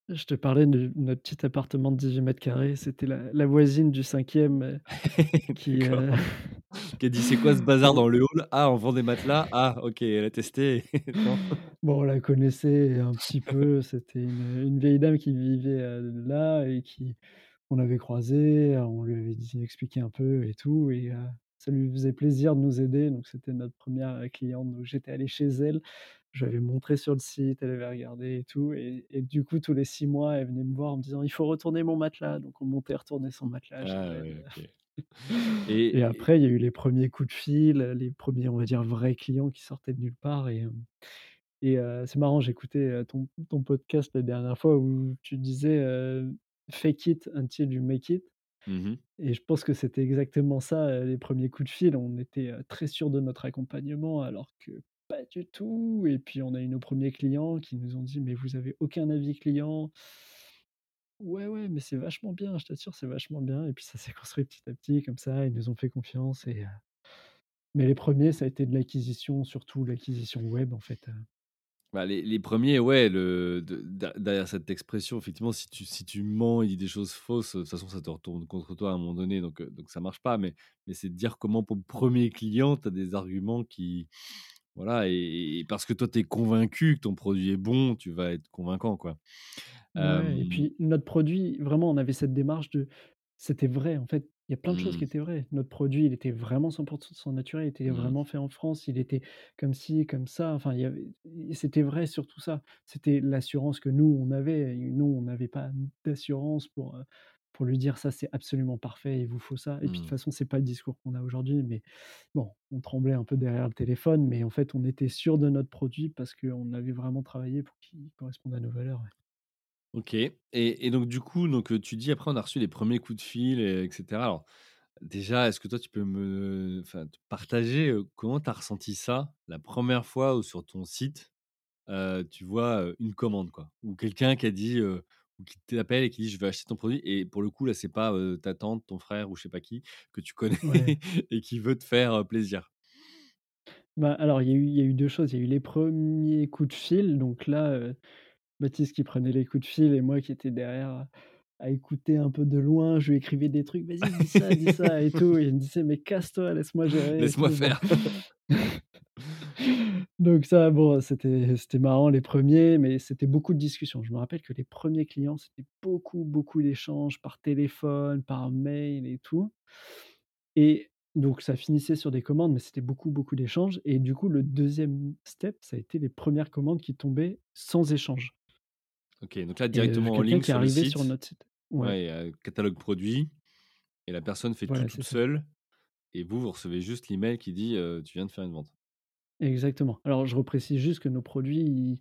Je te parlais de notre petit appartement de 18 carrés. c'était la la voisine du cinquième qui. Qui a dit: «C'est quoi ce bazar dans le hall? Ah, on vend des matelas? Ah OK, elle a testé». Bon, on la connaissait un petit peu, c'était une, une vieille dame qui vivait, là et qui on avait croisée, on lui avait dit expliqué un peu et tout et heu, ça lui faisait plaisir de nous aider, donc c'était notre première re cliente, donc j'étais allé chez elle, je lui avais montré sur le site, elle avait regardé et tout et et du coup, tous les 6 mois, elle venait me voir en me disant: «Il faut retourner mon matelas», donc on montait, retournait son matelas Ah OK. Et Et après, il y a eu les premiers coups de fil, les premiers, on va dire, vrais clients qui sortaient de nulle part et c'est marrant, j'écoutais, ton ton podcast la dernière fois où tu disais, «Fake it until you make it» Mmh mh. et je pense que c'était exactement ça, les premiers coups de fil. On était, très sûrs de notre accompagnement alors que pas du tout et puis on a eu nos premiers clients qui nous ont dit: «Mais vous avez aucun avis client». «Ouais, ouais, mais c'est vachement bien, je t'assure, c'est vachement bien» et puis ça s'est construit petit à petit comme ça, ils nous ont fait confiance et mais les premiers, ça a été de l'acquisition, surtout l'acquisition web, en fait. Bah, les les 1 ouais, le de der derrière cette expression, effectivement, si tu si tu mens et dis des choses fausses, de toute façon, ça te retourne contre toi à un moment donné, donc heu, donc ça marche pas. Mais mais c'est de dire comment pour le 1er client, tu as des arguments qui voilà et et parce que toi, tu es convaincu que ton produit est bon, tu vas être convaincant, quoi. Ouais et puis notre produit, vraiment, on avait cette démarche de c'était vrai, en fait. Il y a plein de choses qui Mmh. étaient vraies. Notre produit, il était vraiment 100 % naturel, il était Mmh. vraiment fait en France, il était comme ci, comme ça, enfin, il y avait i c'était vrai sur tout ça. C'était l'assurance que nous, on avait nous, on n'avait pas d'assurance pour, heu, pour lui dire: «Ça, c'est absolument parfait, il vous faut ça» et puis de toute Mmh. façon, c'est pas le discours qu'on a aujourd'hui, mais bon, on tremblait un peu derrière le téléphone, mais en fait, on était sûrs de notre produit parce qu'on avait vraiment travaillé pour qu'il corresponde à nos valeurs, ouais. OK et et donc du coup, donc heu, tu dis après on a reçu les 1ers coups de fil et et cetera. Alors déjà, est-ce que toi tu peux me enfin te partager, heu, comment tu as ressenti ça la 1re fois où sur ton site, heu, tu vois, heu, une commande quoi? Ou quelqu'un qui a dit, heu, ou qui t'appelle et qui dit: «Je veux acheter ton produit» et pour le coup là, c'est pas, heu, ta tante, ton frère ou je sais pas qui, que tu connais Ouais. et qui veut te faire, heu, plaisir? Bah, alors il y a eu il y a eu 2 choses. Il y a eu les 1ers coups de fil, donc là, heu, Baptiste qui prenait les coups de fil et moi qui étais derrière à écouter un peu de loin. Je lui écrivais des trucs: «Vas-y, dis ça, dis ça et tout» et il me disait: «Mais casse-toi, laisse-moi gérer Laisse-moi tout», bon. faire. Donc ça, bon, c'était c'était marrant les 1ers, mais c'était beaucoup de discussions. Je me rappelle que les 1ers clients, c'était beaucoup, beaucoup d'échanges par téléphone, par mail et tout et donc ça finissait sur des commandes, mais c'était beaucoup, beaucoup d'échanges et du coup, le 2e step, ça a été les 1res commandes qui tombaient sans échange. OK, donc là Et directement en ligne qui est sur le sur notre site. Ouais. A catalogue produit et la personne fait tout toute ça. seule et vous, vous recevez juste l'email qui dit, «Tu viens de faire une vente». Exactement. Alors je reprécise juste que nos produits, ils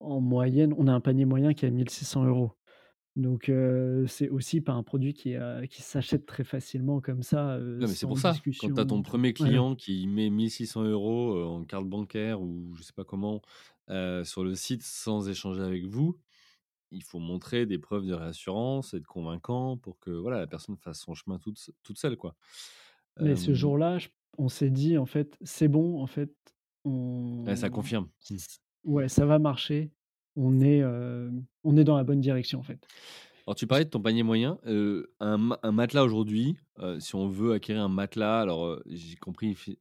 en moyenne, on a un panier moyen qui est à 1 600 €. Donc c'est aussi pas un produit qui, qui s'achète très facilement comme ça, Non, mais c'est pour ça. Quand tu as ton enfin 1er voilà. client qui met 1 600 €, heu, en carte bancaire ou je sais pas comment, sur le site sans échanger avec vous, il faut montrer des preuves de réassurance, être convaincant pour que, voilà, la personne fasse son chemin toute toute seule, quoi. Mais ce jour-là, on s'est dit: «En fait, c'est bon, en fait, Ouais, ça on confirme. Mmh. ouais, ça va marcher. On est, on est dans la bonne direction, en fait». Alors tu parlais de ton panier moyen, un un matelas aujourd'hui, si on veut acquérir un matelas, alors, j'ai compris fi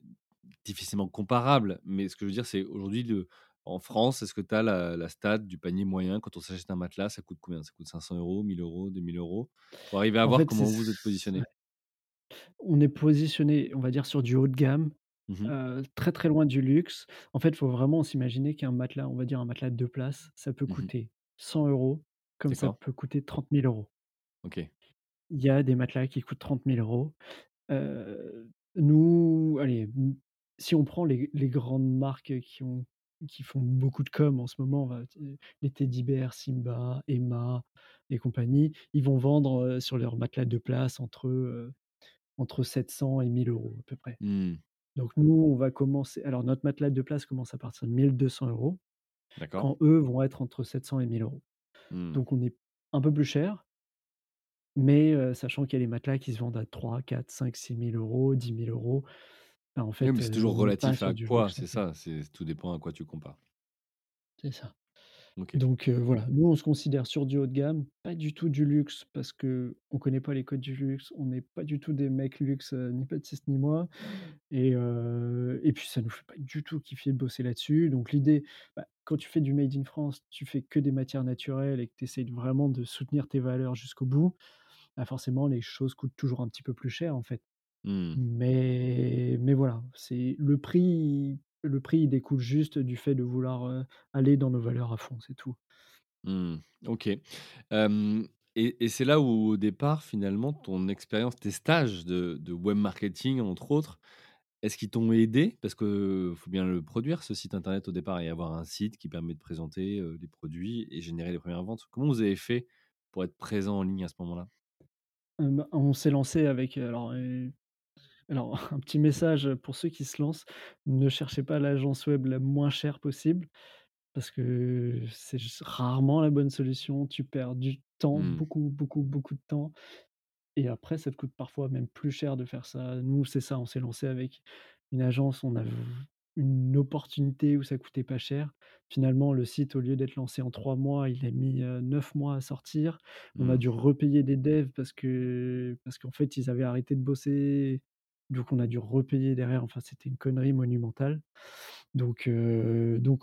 difficilement comparable, mais ce que je veux dire, c'est aujourd'hui le en France, est-ce que tu as la la stat du panier moyen? Quand on s'achète un matelas, ça coûte combien? Ça coûte 500 €, 1 000 €, 2 000 €? Pour arriver à En voir fait, comment vous êtes positionné. On est positionné, on va dire, sur du haut de gamme, Mmh très, très loin du luxe. En fait, il faut vraiment s'imaginer qu'un matelas, on va dire un matelas de 2 places, ça peut Mmh mh. coûter 100 €, comme ça peut coûter 30 000 €. OK. Il y a des matelas qui coûtent 30 000 €. Heu, nous, allez, si on prend les les grandes marques qui ont qui font beaucoup de com en ce moment, di les Teddy Bear, Simba, Emma et compagnie, ils vont vendre, sur leurs matelas 2 places entre, entre 700 et 1 000 € à peu près. Mmh. Donc nous, on va commencer alors notre matelas 2 places commence à partir de 1 200 €, D'accord. quand eux vont être entre 700 et 1 000 €. Mmh. Donc on est un peu plus cher mais sachant qu'il y a les matelas qui se vendent à 3-4-5-6 000 €, 10 000 €. Bah, en fait, c'est toujours on relatif à quoi? C'est ça, c'est tout dépend à quoi tu compares. C'est ça. Donc voilà, nous, on se considère sur du haut de gamme, pas du tout du luxe parce qu'on connaît pas les codes du luxe, on n'est pas du tout des mecs luxe, ni Baptiste ni moi et puis ça nous fait pas du tout kiffer de bosser là-dessus. Donc l'idée, bah, quand tu fais du made in France, tu fais que des matières naturelles et que tu essaies de vraiment de soutenir tes valeurs jusqu'au bout, bah, forcément les choses coûtent toujours un petit peu plus cher, en fait. Mmh. Mais mais voilà, c'est le prix le prix, il découle juste du fait de vouloir, aller dans nos valeurs à fond, c'est tout. Mmh. OK. Et et c'est là où, au départ, finalement, ton expérience, tes stages de de web marketing, entre autres est-ce qu'ils t'ont aidé? Parce que faut bien le produire ce site internet au départ et avoir un site qui permet de présenter, heu, les produits et générer les premières ventes. Comment vous avez fait pour être présent en ligne à ce moment-là? Bah, on s'est lancé avec, alors, alors un petit message, pour ceux qui se lancent, ne cherchez pas l'agence web la moins chère possible parce que c'est juste rarement la bonne solution. Tu perds du temps, Mmh. beaucoup, beaucoup, beaucoup de temps et après ça te coûte parfois même plus cher de faire ça. Nous, c'est ça, on s'est lancé avec une agence, on a v une opportunité où ça coûtait pas cher. Finalement, le site, au lieu d'être lancé en 3 mois, il a mis, heu, 9 mois à sortir. On a Mmh. dû repayer des devs parce que parce qu'en fait, ils avaient arrêté de bosser, donc on a dû repayer derrière. Enfin, c'était une connerie monumentale. Donc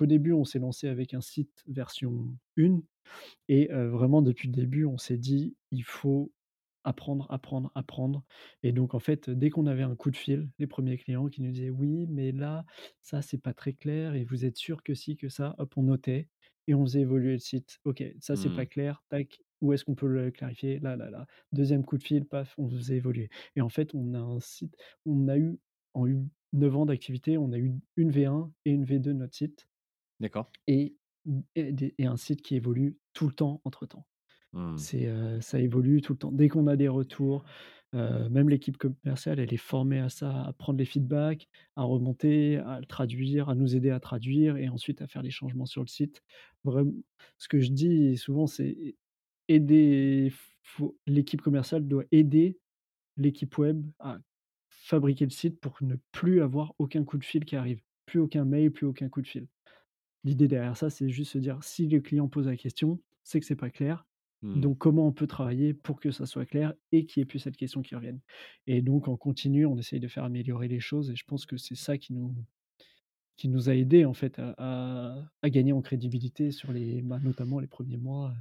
au début, on s'est lancé avec un site version 1 et vraiment depuis le début, on s'est dit: «Il faut apprendre, apprendre, apprendre» et donc en fait, dès qu'on avait un coup de fil, les premiers clients qui nous disaient: «Oui, mais là, ça, c'est pas très clair et vous êtes sûr que si, que ça?» hop, on notait et on faisait évoluer le site. «OK, ça, c'est pas Mmh. clair, tac, où est-ce qu'on peut le clarifier? Là, là, là». 2 coup de fil, paf, on faisait évoluer et en fait, on a un site on a eu en eu 9 ans d'activité, on a eu une V1 et une V2 de notre site D'accord. et et un site qui évolue tout le temps entre-temps. Mmh. C'est, heu, ça évolue tout le temps. Dès qu'on a des retours, heu, même l'équipe commerciale, elle est formée à ça, à prendre les feedbacks, à remonter, à le traduire, à nous aider à traduire et ensuite à faire les changements sur le site. Vraim ce que je dis souvent, c'est aider faut l'équipe commerciale doit aider l'équipe web à fabriquer le site pour ne plus avoir aucun coup de fil qui arrive. Plus aucun mail, plus aucun coup de fil. L'idée derrière ça, c'est juste se dire: «Si le client pose la question, c'est que c'est pas clair. Mmh. Donc comment on peut travailler pour que ça soit clair et qu'il y ait plus cette question qui revienne?» et donc en continu, on essaye de faire améliorer les choses et je pense que c'est ça qui nous qui nous a aidés en fait à à à gagner en crédibilité sur les bah, notamment les premiers mois,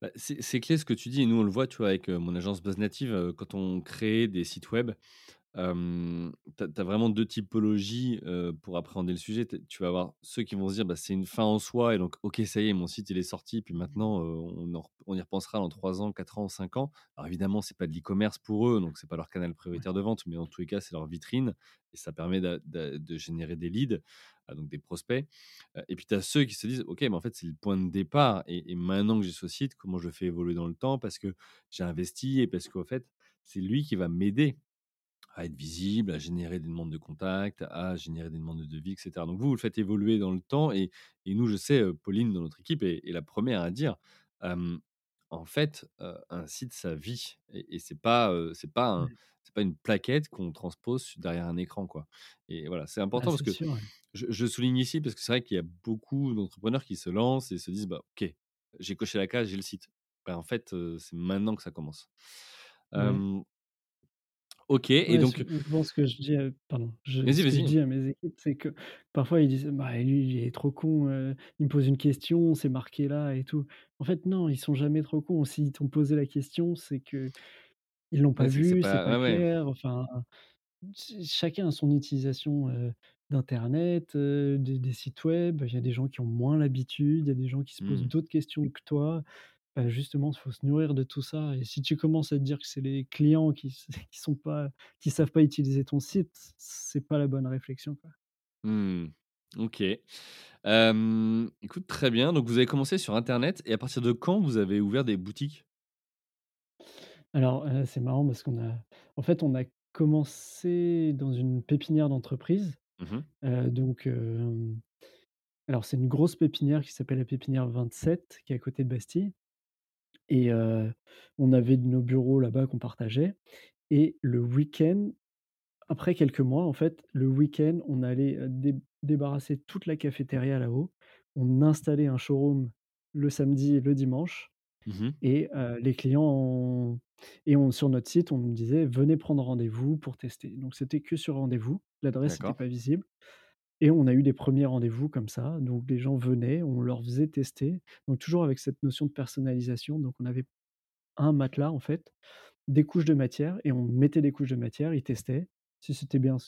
Bah, c'est c'est clé ce que tu dis et nous on le voit, tu vois, avec, mon agence Buzz Native, quand on crée des sites web, Hem, tu as vraiment 2 typologies, pour appréhender le sujet. Tu tu vas avoir ceux qui vont se dire: «Bah, c'est une fin en soi et donc OK, ça y est, mon site il est sorti, puis maintenant, on en rep on y repensera dans 3 ans, 4 ans, 5 ans». Alors évidemment, c'est pas de l'e-commerce pour eux, donc c'est pas leur canal Ouais, prioritaire de vente, mais en tous les cas, c'est leur vitrine et ça permet d'a d'a de générer des leads, donc des prospects. Et puis tu as ceux qui se disent: «OK, mais en fait, c'est le point de départ et maintenant que j'ai ce site, comment je fais évoluer dans le temps? Parce que j'ai investi et parce qu'en fait, c'est lui qui va m'aider à être visible, à générer des demandes de contact, à générer des demandes de devis, et cetera. Donc vous, vous le faites évoluer dans le temps et et nous, je sais, Pauline dans notre équipe est la première à dire, en fait, un site, ça vit et et c'est pas, c'est pas un c'est pas une plaquette qu'on transpose derrière un écran, quoi et voilà, c'est Bah, important parce que sûr, ouais. je je souligne ici parce que c'est vrai qu'il y a beaucoup d'entrepreneurs qui se lancent et se disent: «Bah, OK, j'ai coché la case, j'ai le site». Bah, en fait, c'est maintenant que ça commence. Hem, OK et donc souvent ce que je dis, heu, pardon, je que je dis à mes équipes, c'est que parfois ils disent: «Bah, lui, il est trop con, il me pose une question, c'est marqué là et tout». En fait, non, ils sont jamais trop cons. S'ils t'ont posé la question, c'est qu'ils l'ont pas Ouais, vu, c'est pas pas ouais, ouais. clair, enfin, ch chacun a son utilisation, d'internet, des des sites web. Il y a des gens qui ont moins l'habitude, il y a des gens qui se posent Mmh. d'autres questions que toi. Bah, justement, il faut se nourrir de tout ça et si tu commences à te dire que c'est les clients qui qui sont pas qui savent pas utiliser ton site, c'est pas la bonne réflexion, quoi. Mmh. OK. Écoute, très bien. Donc vous avez commencé sur internet et à partir de quand vous avez ouvert des boutiques? Alors, heu, c'est marrant parce qu'on a en fait, on a commencé dans une pépinière d'entreprise, Mmh mh. heu, donc hem, alors c'est une grosse pépinière qui s'appelle la pépinière 27 qui est à côté de Bastille et heu, on avait nos bureaux là-bas qu'on partageait et le week-end Après quelques mois, en fait, le week-end, on allait, heu, dé débarrasser toute la cafétéria là-haut. On installait un showroom le samedi et le dimanche Mmh et les clients on et on sur notre site, on nous disait: «Venez prendre rendez-vous pour tester». Donc c'était que sur rendez-vous, l'adresse était D'accord. pas visible et on a eu des premiers rendez-vous comme ça. Donc les gens venaient, on leur faisait tester, donc toujours avec cette notion de personnalisation. Donc on avait un matelas, en fait, des couches de matière et on mettait des couches de matière, ils testaient. Si c'était bien,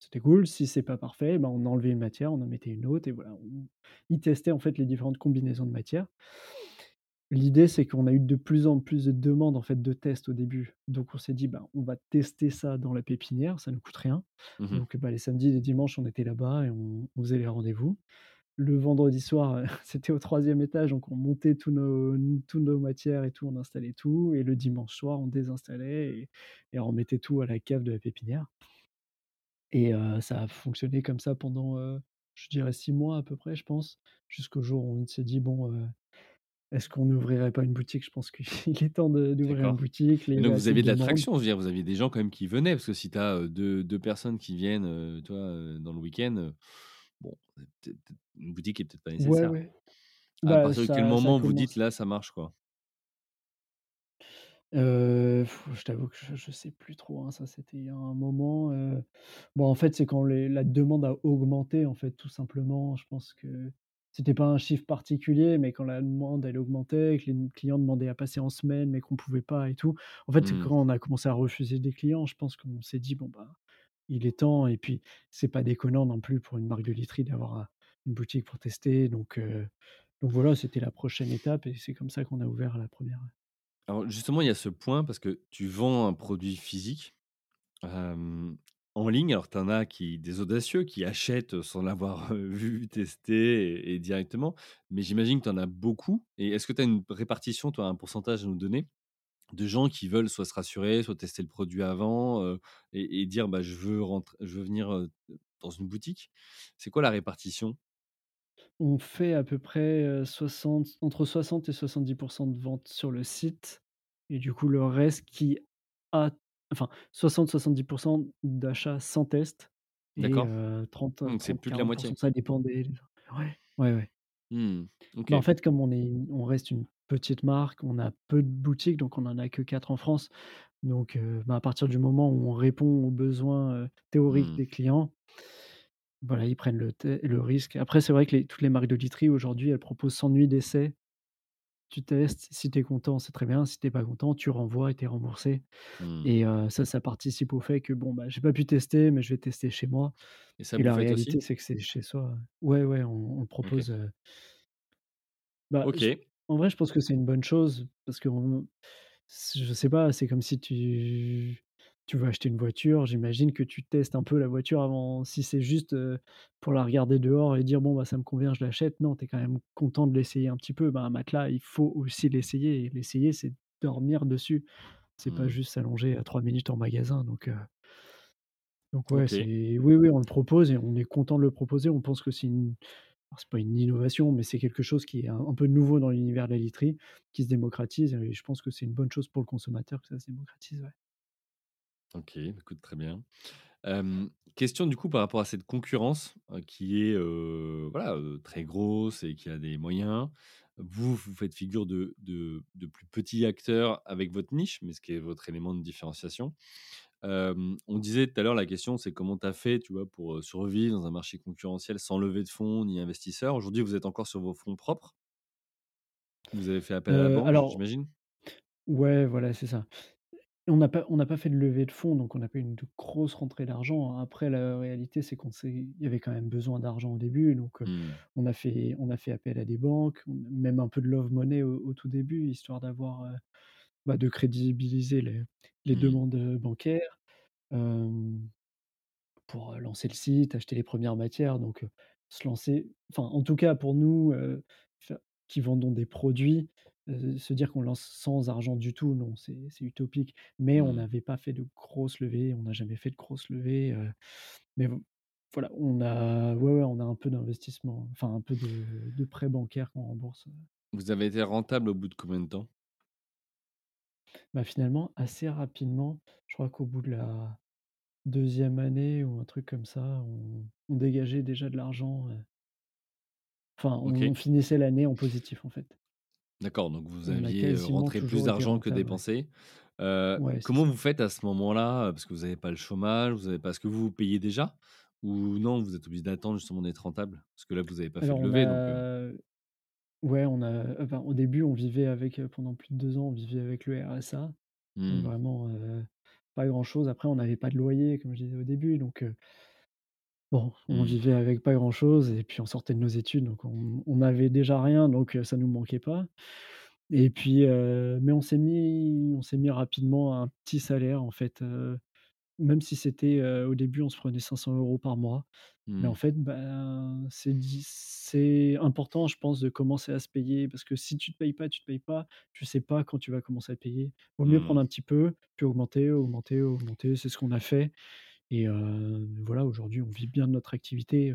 c'était cool. Si c'est pas parfait, ben, on enlevait une matière, on en mettait une autre et voilà, on ils testaient, en fait, les différentes combinaisons de matières L'idée, c'est qu'on a eu de plus en plus de demandes, en fait, de tests au début. Donc on s'est dit: «Ben, on va tester ça dans la pépinière, ça nous coûte rien». Mmh mh. Donc, bah, les samedis et les dimanches, on était là-bas et on on faisait les rendez-vous. Le vendredi soir, c'était au 3e étage, donc on montait tous nos tous nos matières et tout, on installait tout et le dimanche soir, on désinstallait et et on remettait tout à la cave de la pépinière. Et ça a fonctionné comme ça pendant, je dirais 6 mois à peu près, je pense. Jusqu'au jour où on s'est dit: «Bon, est-ce qu'on n'ouvrirait pas une boutique?» je pense qu'il est temps d'ouvrir une boutique, donc vous aviez de l'attraction, je veux dire, vous aviez des gens quand même qui venaient? Parce que si tu as, heu, deux 2 personnes qui viennent, tu vois, heu, dans le week-end, bon, une boutique est peut-être pas nécessaire. ouais. À Bah, partir de quel moment vous dites: «Là, ça marche», quoi? Je t'avoue que je je sais plus trop, hein, ça c'était il y a un moment, bon, en fait, c'est quand les la demande a augmenté, en fait, tout simplement. Je pense que c'était pas un chiffre particulier, mais quand la demande, elle augmentait, que les clients demandaient à passer en semaine, mais qu'on pouvait pas et tout. En fait, Mmh. quand on a commencé à refuser des clients, je pense qu'on s'est dit: «Bon, bah, il est temps» et puis c'est pas déconnant non plus pour une marque de literie d'avoir, une boutique pour tester donc donc voilà, c'était la prochaine étape et c'est comme ça qu'on a ouvert la 1re, ouais. Alors justement, il y a ce point parce que tu vends un produit physique, en ligne. Alors tu en as qui des audacieux qui achètent sans l'avoir, heu, vu, testé et directement. Mais j'imagine que tu en as beaucoup et est-ce que tu as une répartition, toi, un pourcentage à nous donner, de gens qui veulent soit se rassurer, soit tester le produit avant, heu et dire: «Bah, je veux je veux venir, dans une boutique»? C'est quoi la répartition? On fait à peu près, heu, 60 entre 60 et 70 % de ventes sur le site et du coup, le reste qui a enfin 60-70 % d'achats sans test et D'accord. heu, trente Mmh, c'est plus de la moitié. ça dépend des ouais, ouais, ouais. Mmh. Bah, en fait, comme on est on reste une petite marque, on a peu de boutiques, donc on en a que 4 en France. Donc bah, à partir du moment où on répond aux besoins, théoriques Mmh. des clients voilà, ils prennent le le risque. Après, c'est vrai que les toutes les marques de literie aujourd'hui, elles proposent 100 nuits d'essai. Tu testes, si tu es content, c'est très bien, si tu es pas content, tu renvoies et tu es remboursé. Mmh. et ça, ça participe au fait que, bon, bah, j'ai pas pu tester, mais je vais tester chez moi. Et ça, la réalité, c'est que c'est chez soi. Ouais, ouais, on on OK. propose, Bah, je en vrai, je pense que c'est une bonne chose parce qu'on s je sais pas, c'est comme si tu tu veux acheter une voiture, j'imagine que tu testes un peu la voiture avant si c'est juste, pour la regarder dehors et dire: «Bon, bah, ça me convient, je l'achète», non, tu es quand même content de l'essayer un petit peu. Ben, un matelas, il faut aussi l'essayer et l'essayer, c'est dormir dessus. C'est pas Mmh. juste s'allonger, heu, 3 minutes en magasin donc donc ouais, c'est oui, oui, on le propose et on est content de le proposer. On pense que c'est une c'est pas une innovation, mais c'est quelque chose qui est un un peu nouveau dans l'univers de la literie, qui se démocratise et je pense que c'est une bonne chose pour le consommateur que ça se démocratise, ouais. OK, écoute, très bien. Hem, question du coup par rapport à cette concurrence, heu, qui est, heu, voilà, heu, très grosse et qui a des moyens. Vous, vous faites figure de de de plus petit acteur avec votre niche, mais ce qui est votre élément de différenciation. Hem, on disait tout à l'heure, la question, c'est comment tu as fait, tu vois, pour, heu, survivre dans un marché concurrentiel sans lever de fonds ni investisseurs? Aujourd'hui, vous êtes encore sur vos fonds propres? Vous avez fait appel à la Heu, banque, alors j'imagine? ouais, voilà, c'est ça. On n'a pas on n'a pas fait de levée de fonds, donc on n'a pas une de grosse rentrée d'argent. Après, la réalité, c'est qu'on s'est il y avait quand même besoin d'argent au début, donc heu, Mmh. on a fait on a fait appel à des banques, même un peu de love money au au tout début, histoire d'avoir, heu, bah, de crédibiliser les les Mmh. demandes, heu, bancaires, pour, lancer le site, acheter les 1res matières, donc se lancer enfin, en tout cas pour nous, qui vendons des produits, heu, se dire qu'on lance sans argent du tout, non, c'est utopique. Mais on Mmh. n'avait pas fait de grosses levées, on n'a jamais fait de grosses levées, mais voilà, on a ouais, ouais, on a un peu d'investissement, enfin un peu de de prêts bancaires qu'on rembourse, Vous avez été rentable au bout de combien de temps? Bah, finalement, assez rapidement, je crois qu'au bout de la 2e année ou un truc comme ça, on on dégageait déjà de l'argent, enfin, on finissait l'année en positif, en fait. D'accord, donc vous aviez, quasiment rentré plus d'argent que dépensé. Ouais, c'est comment vous faites à ce moment-là, heu, parce que vous avez pas le chômage, vous avez pas est-ce que vous vous payez déjà? Ou non, vous êtes obligés d'attendre justement d'être rentable? Parce que là, vous avez pas fait Alors de on levée donc ouais, on a enfin, au début, on vivait avec, pendant plus de 2 ans, on vivait avec le RSA, donc Mmh. vraiment, pas grand-chose. Après, on n'avait pas de loyer, comme je disais au début, donc bon, on Mmh. vivait avec pas grand-chose et puis on sortait de nos études, donc on on avait déjà rien, donc heu, ça nous manquait pas. Et puis, heu, mais on s'est mis on s'est mis rapidement un petit salaire en fait, heu, même si c'était, heu, au début on se prenait 500 € par mois. Mais en Mmh. fait, ben, c'est important je pense de commencer à se payer parce que si tu te payes pas, tu te payes pas, tu sais pas quand tu vas commencer à payer. Vaut mieux prendre Mmh. un petit peu, puis augmenter, augmenter, augmenter, c'est ce qu'on a fait et voilà aujourd'hui on vit bien de notre activité,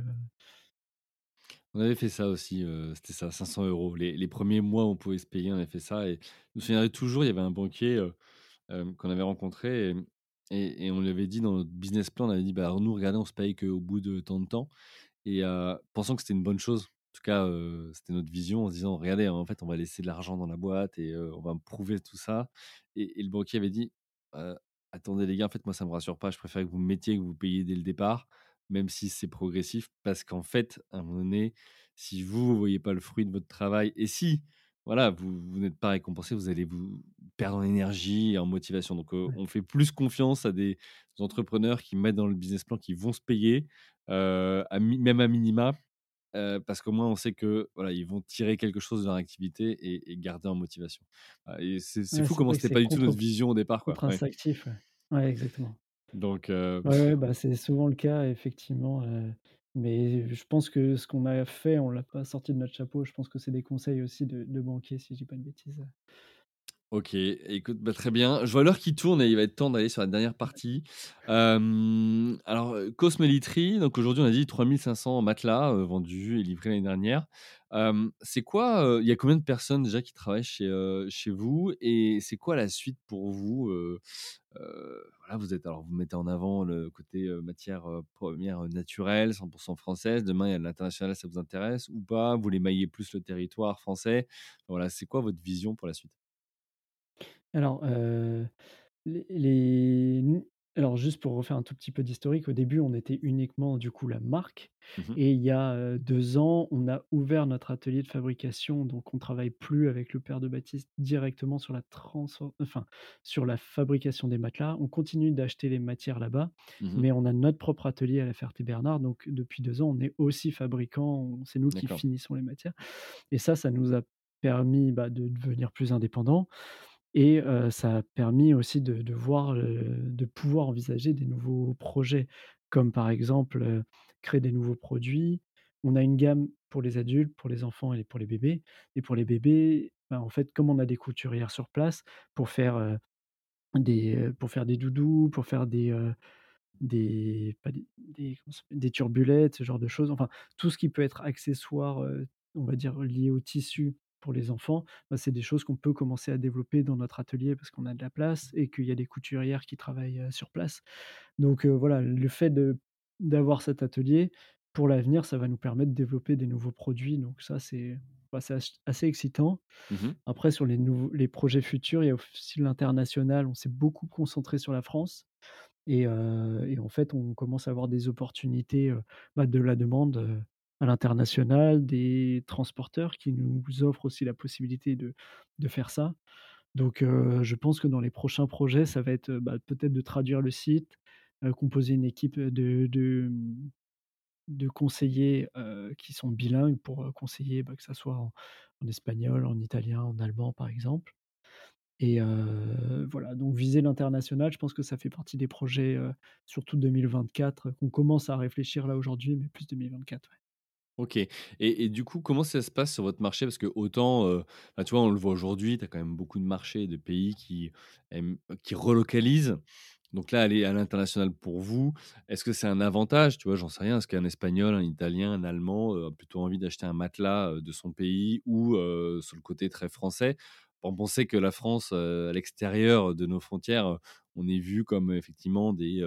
On avait fait ça aussi, c'était ça, 500 €. Les les 1ers mois, on pouvait se payer, on avait fait ça et je me souviendrai toujours, il y avait un banquier, qu'on avait rencontré et on lui avait dit dans notre business plan, on avait dit: «Bah, nous, regardez, on se paye qu'au bout de tant de temps» et pensant que c'était une bonne chose. En tout cas, c'était notre vision en se disant: «Regardez, en fait, on va laisser de l'argent dans la boîte et on va me prouver tout ça» et le banquier avait dit: «Heu, attendez les gars, en fait, moi, ça me rassure pas. Je préfère que vous me mettiez, que vous payiez dès le départ, même si c'est progressif, parce qu'en fait, à un moment donné, si vous, vous voyez pas le fruit de votre travail et si, voilà, vous vous n'êtes pas récompensé, vous allez vous perdre en énergie et en motivation». Donc on fait plus confiance à des entrepreneurs qui mettent dans le business plan qu'ils vont se payer, à même à minima, parce qu'au moins on sait que, voilà, ils vont tirer quelque chose de leur activité et et garder en motivation. Et c'est Ouais, fou comment c'était pas du tout notre vision au départ, quoi. Ouais. contre-instinctif, ouais. Ouais, exactement. Donc Ouais, bah, c'est souvent le cas effectivement, mais je pense que ce qu'on a fait, on l'a pas sorti de notre chapeau. Je pense que c'est des conseils aussi de de banquiers, si je dis pas de bêtises. OK, écoute, bah, très bien. Je vois l'heure qui tourne et il va être temps d'aller sur la dernière partie. Hem, alors, heu, Cosmeliterie, donc aujourd'hui, on a dit 3 500 matelas, heu, vendus et livrés l'année dernière. C'est quoi, heu, il y a combien de personnes déjà qui travaillent chez, heu, chez vous? Et c'est quoi la suite pour vous? Voilà, vous êtes alors vous mettez en avant le côté, 1res, heu, naturelles, 100% françaises. Demain, il y a de l'international, ça vous intéresse ou pas? Vous voulez mailler plus le territoire français? Voilà, c'est quoi votre vision pour la suite? Alors, heu, les les n alors juste pour refaire un tout petit peu d'historique, au début, on était uniquement du coup la marque Mmh mh. et il y a, heu, 2 ans, on a ouvert notre atelier de fabrication, donc on travaille plus avec le père de Baptiste directement sur la transfor enfin, sur la fabrication des matelas. On continue d'acheter les matières là-bas, Mmh mh. mais on a notre propre atelier à La Ferté-Bernard, donc depuis 2 ans, on est aussi fabricant, c'est nous qui D'accord. finissons les matières et ça, ça nous a permis, bah, de devenir plus indépendants et ça a permis aussi de voir, de pouvoir envisager des nouveaux projets, comme par exemple, créer des nouveaux produits. On a une gamme pour les adultes, pour les enfants et pour les bébés et pour les bébés, bah, en fait, comme on a des couturières sur place pour faire, des, pour faire des doudous, pour faire des, des des des turbulettes, ce genre de choses, enfin, tout ce qui peut être accessoire, on va dire lié au tissu pour les enfants, bah, c'est des choses qu'on peut commencer à développer dans notre atelier parce qu'on a de la place et qu'il y a des couturières qui travaillent, sur place. Donc voilà, le fait d'avoir cet atelier, pour l'avenir, ça va nous permettre de développer des nouveaux produits, donc ça, c'est, bah, assez excitant. Mmh mh. Après sur les nouveaux les projets futurs, il y a aussi l'international, on s'est beaucoup concentré sur la France et en fait, on commence à avoir des opportunités, bah, de la demande, à l'international, des transporteurs qui nous offrent aussi la possibilité de de faire ça. Donc je pense que dans les prochains projets, ça va être, bah, peut-être de traduire le site, composer une équipe, de de, mmh, conseillers, qui sont bilingues pour, conseiller, bah, que ça soit en espagnol, en italien, en allemand, par exemple et voilà, donc viser l'international, je pense que ça fait partie des projets, surtout 2024, qu'on commence à réfléchir là aujourd'hui, mais plus 2024, ouais. OK et et du coup, comment ça se passe sur votre marché? Parce qu'autant, heu, bah, tu vois, on le voit aujourd'hui, tu as quand même beaucoup de marchés, de pays qui qui relocalisent. Donc là, aller à l'international pour vous, est-ce que c'est un avantage? Tu vois, j'en sais rien. Est-ce qu'un Espagnol, un Italien, un Allemand, a plutôt envie d'acheter un matelas, de son pays ou sur le côté très français? Bon, on que la France, à l'extérieur de nos frontières, on est vu comme effectivement des,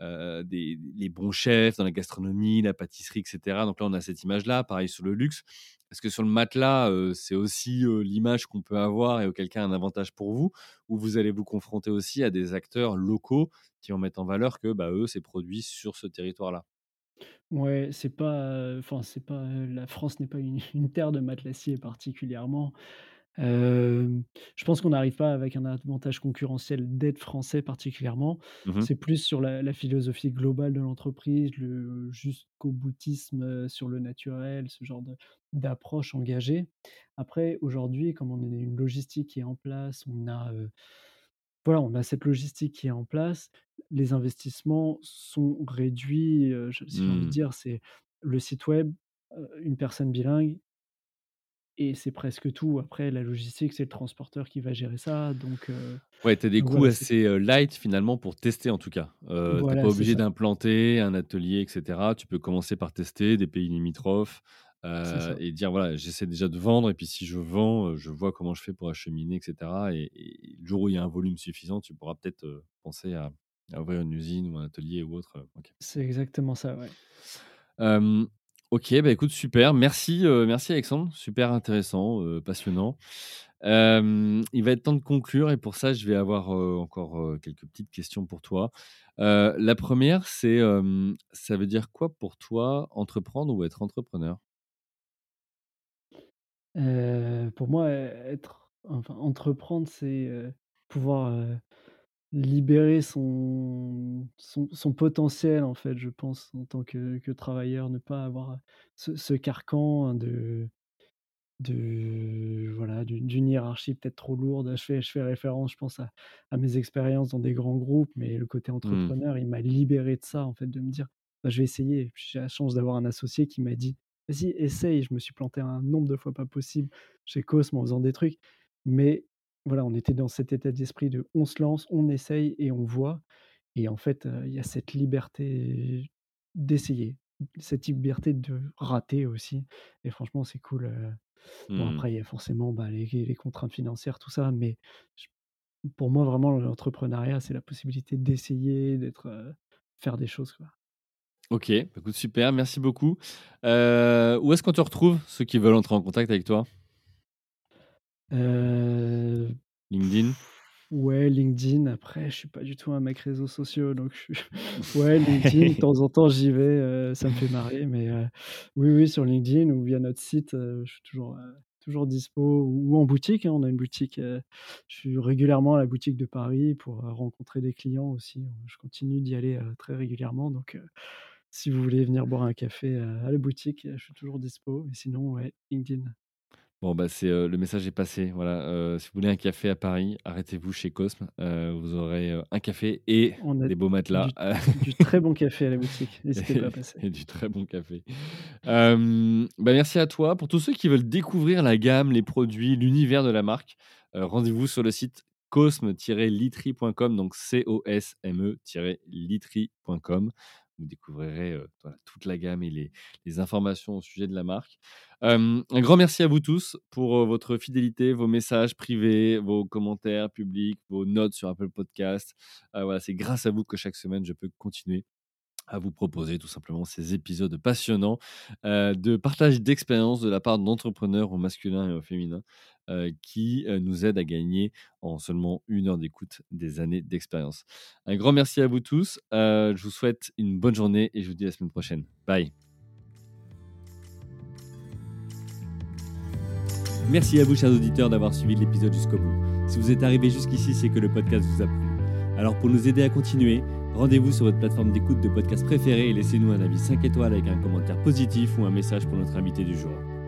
heu, des les bons chefs dans la gastronomie, la pâtisserie et cetera. Donc là, on a cette image-là. Pareil sur le luxe. Est-ce que sur le matelas, heu, c'est aussi, heu, l'image qu'on peut avoir et auquel cas un avantage pour vous? Ou vous allez vous confronter aussi à des acteurs locaux qui vont mettre en valeur que, bah, eux, c'est produit sur ce territoire-là? Ouais, c'est pas, enfin, c'est pas, la France n'est pas une une terre de matelassier particulièrement. Je pense qu'on n'arrive pas avec un avantage concurrentiel d'être français particulièrement. Mmh mh. C'est plus sur la la philosophie globale de l'entreprise, le jusqu'au boutisme, sur le naturel, ce genre d'approche engagée. Après, aujourd'hui, comme on a une logistique qui est en place, on a, voilà, on a cette logistique qui est en place, les investissements sont réduits, je si j'ai envie de Mmh. dire, c'est le site web, une personne bilingue et c'est presque tout. Après la logistique, c'est le transporteur qui va gérer ça donc heu, Ouais, tu as des donc coûts voilà, assez, heu, light finalement pour tester en tout cas. Heu, tu es pas obligé d'implanter un atelier et cetera. Tu peux commencer par tester des pays limitrophes, ça. et dire: «Voilà, j'essaie déjà de vendre et puis si je vends, je vois comment je fais pour acheminer et cetera» et et le jour où il y a un volume suffisant, tu pourras peut-être, penser à à ouvrir une usine ou un atelier ou autre. C'est exactement ça, ouais. OK, bah, écoute super. Merci, heu, merci Alexandre, super intéressant, heu, passionnant. Il va être temps de conclure et pour ça, je vais avoir, heu, encore, quelques petites questions pour toi. La première, c'est, ça veut dire quoi pour toi entreprendre ou être entrepreneur? Pour moi, être enfin entreprendre, c'est, pouvoir, libérer son son son potentiel en fait, je pense, en tant que que travailleur, ne pas avoir, ce ce carcan de De voilà, d'une hiérarchie peut-être trop lourde. Je fais je fais référence, je pense à à mes expériences dans des grands groupes, mais le côté Mmh. entrepreneur, il m'a libéré de ça, en fait, de me dire: «Bah, je vais essayer» j'ai la chance d'avoir un associé qui m'a dit: «Vas-y, essaye». Je me suis planté un nombre de fois pas possible chez Cosmo en faisant des trucs, mais voilà, on était dans cet état d'esprit de: on se lance, on essaye et on voit et en fait, il y a cette liberté d'essayer, cette liberté de rater aussi et franchement, c'est cool, Bon Mmh. après, il y a forcément, bah, les les contraintes financières, tout ça, mais pour moi, vraiment, l'entrepreneuriat, c'est la possibilité d'essayer, d'être, faire des choses, quoi. OK, bah, écoute super, merci beaucoup. Où est-ce qu'on te retrouve, ceux qui veulent entrer en contact avec toi? Heu, LinkedIn? ouais, LinkedIn, après, je suis pas du tout un mec réseaux sociaux, donc je suis ouais, LinkedIn, de temps en temps, j'y vais, heu, ça me fait marrer, mais heu, oui, oui, sur LinkedIn ou via notre site, je suis toujours, toujours dispo ou en boutique, hein. On a une boutique, je suis régulièrement à la boutique de Paris pour, rencontrer des clients aussi. Je continue d'y aller, très régulièrement, donc si vous voulez venir boire un café, à la boutique, je suis toujours dispo et sinon, ouais, LinkedIn. Bon, bah, c'est, heu, le message est passé. Voilà, heu, si vous voulez un café à Paris, arrêtez-vous chez Cosme. Heu, vous aurez, un café et On a des beaux matelas, du du très bon café à la boutique, n'hésitez pas et à passer. et du très bon café. Bah, merci à toi. Pour tous ceux qui veulent découvrir la gamme, les produits, l'univers de la marque, rendez-vous sur le site cosme-litry.com, donc C-O-S-M-E-litry.com. Vous découvrirez, toute la gamme et les informations au sujet de la marque. Un grand merci à vous tous pour, votre fidélité, vos messages privés, vos commentaires publics, vos notes sur Apple Podcast. Heu, voilà, c'est grâce à vous que chaque semaine je peux continuer à vous proposer tout simplement ces épisodes passionnants, de partage d'expériences de la part d'entrepreneurs au masculin et au féminin, heu, qui, heu, nous aident à gagner en seulement une heure d'écoute des années d'expérience. Un grand merci à vous tous, heu, je vous souhaite une bonne journée et je vous dis à la semaine prochaine. Bye. Merci à vous, chers auditeurs, d'avoir suivi l'épisode jusqu'au bout. Si vous êtes arrivé jusqu'ici, c'est que le podcast vous a plu. Alors, pour nous aider à continuer, rendez-vous sur votre plateforme d'écoute de podcast préférée et laissez-nous un avis 5 étoiles avec un commentaire positif ou un message pour notre invité du jour.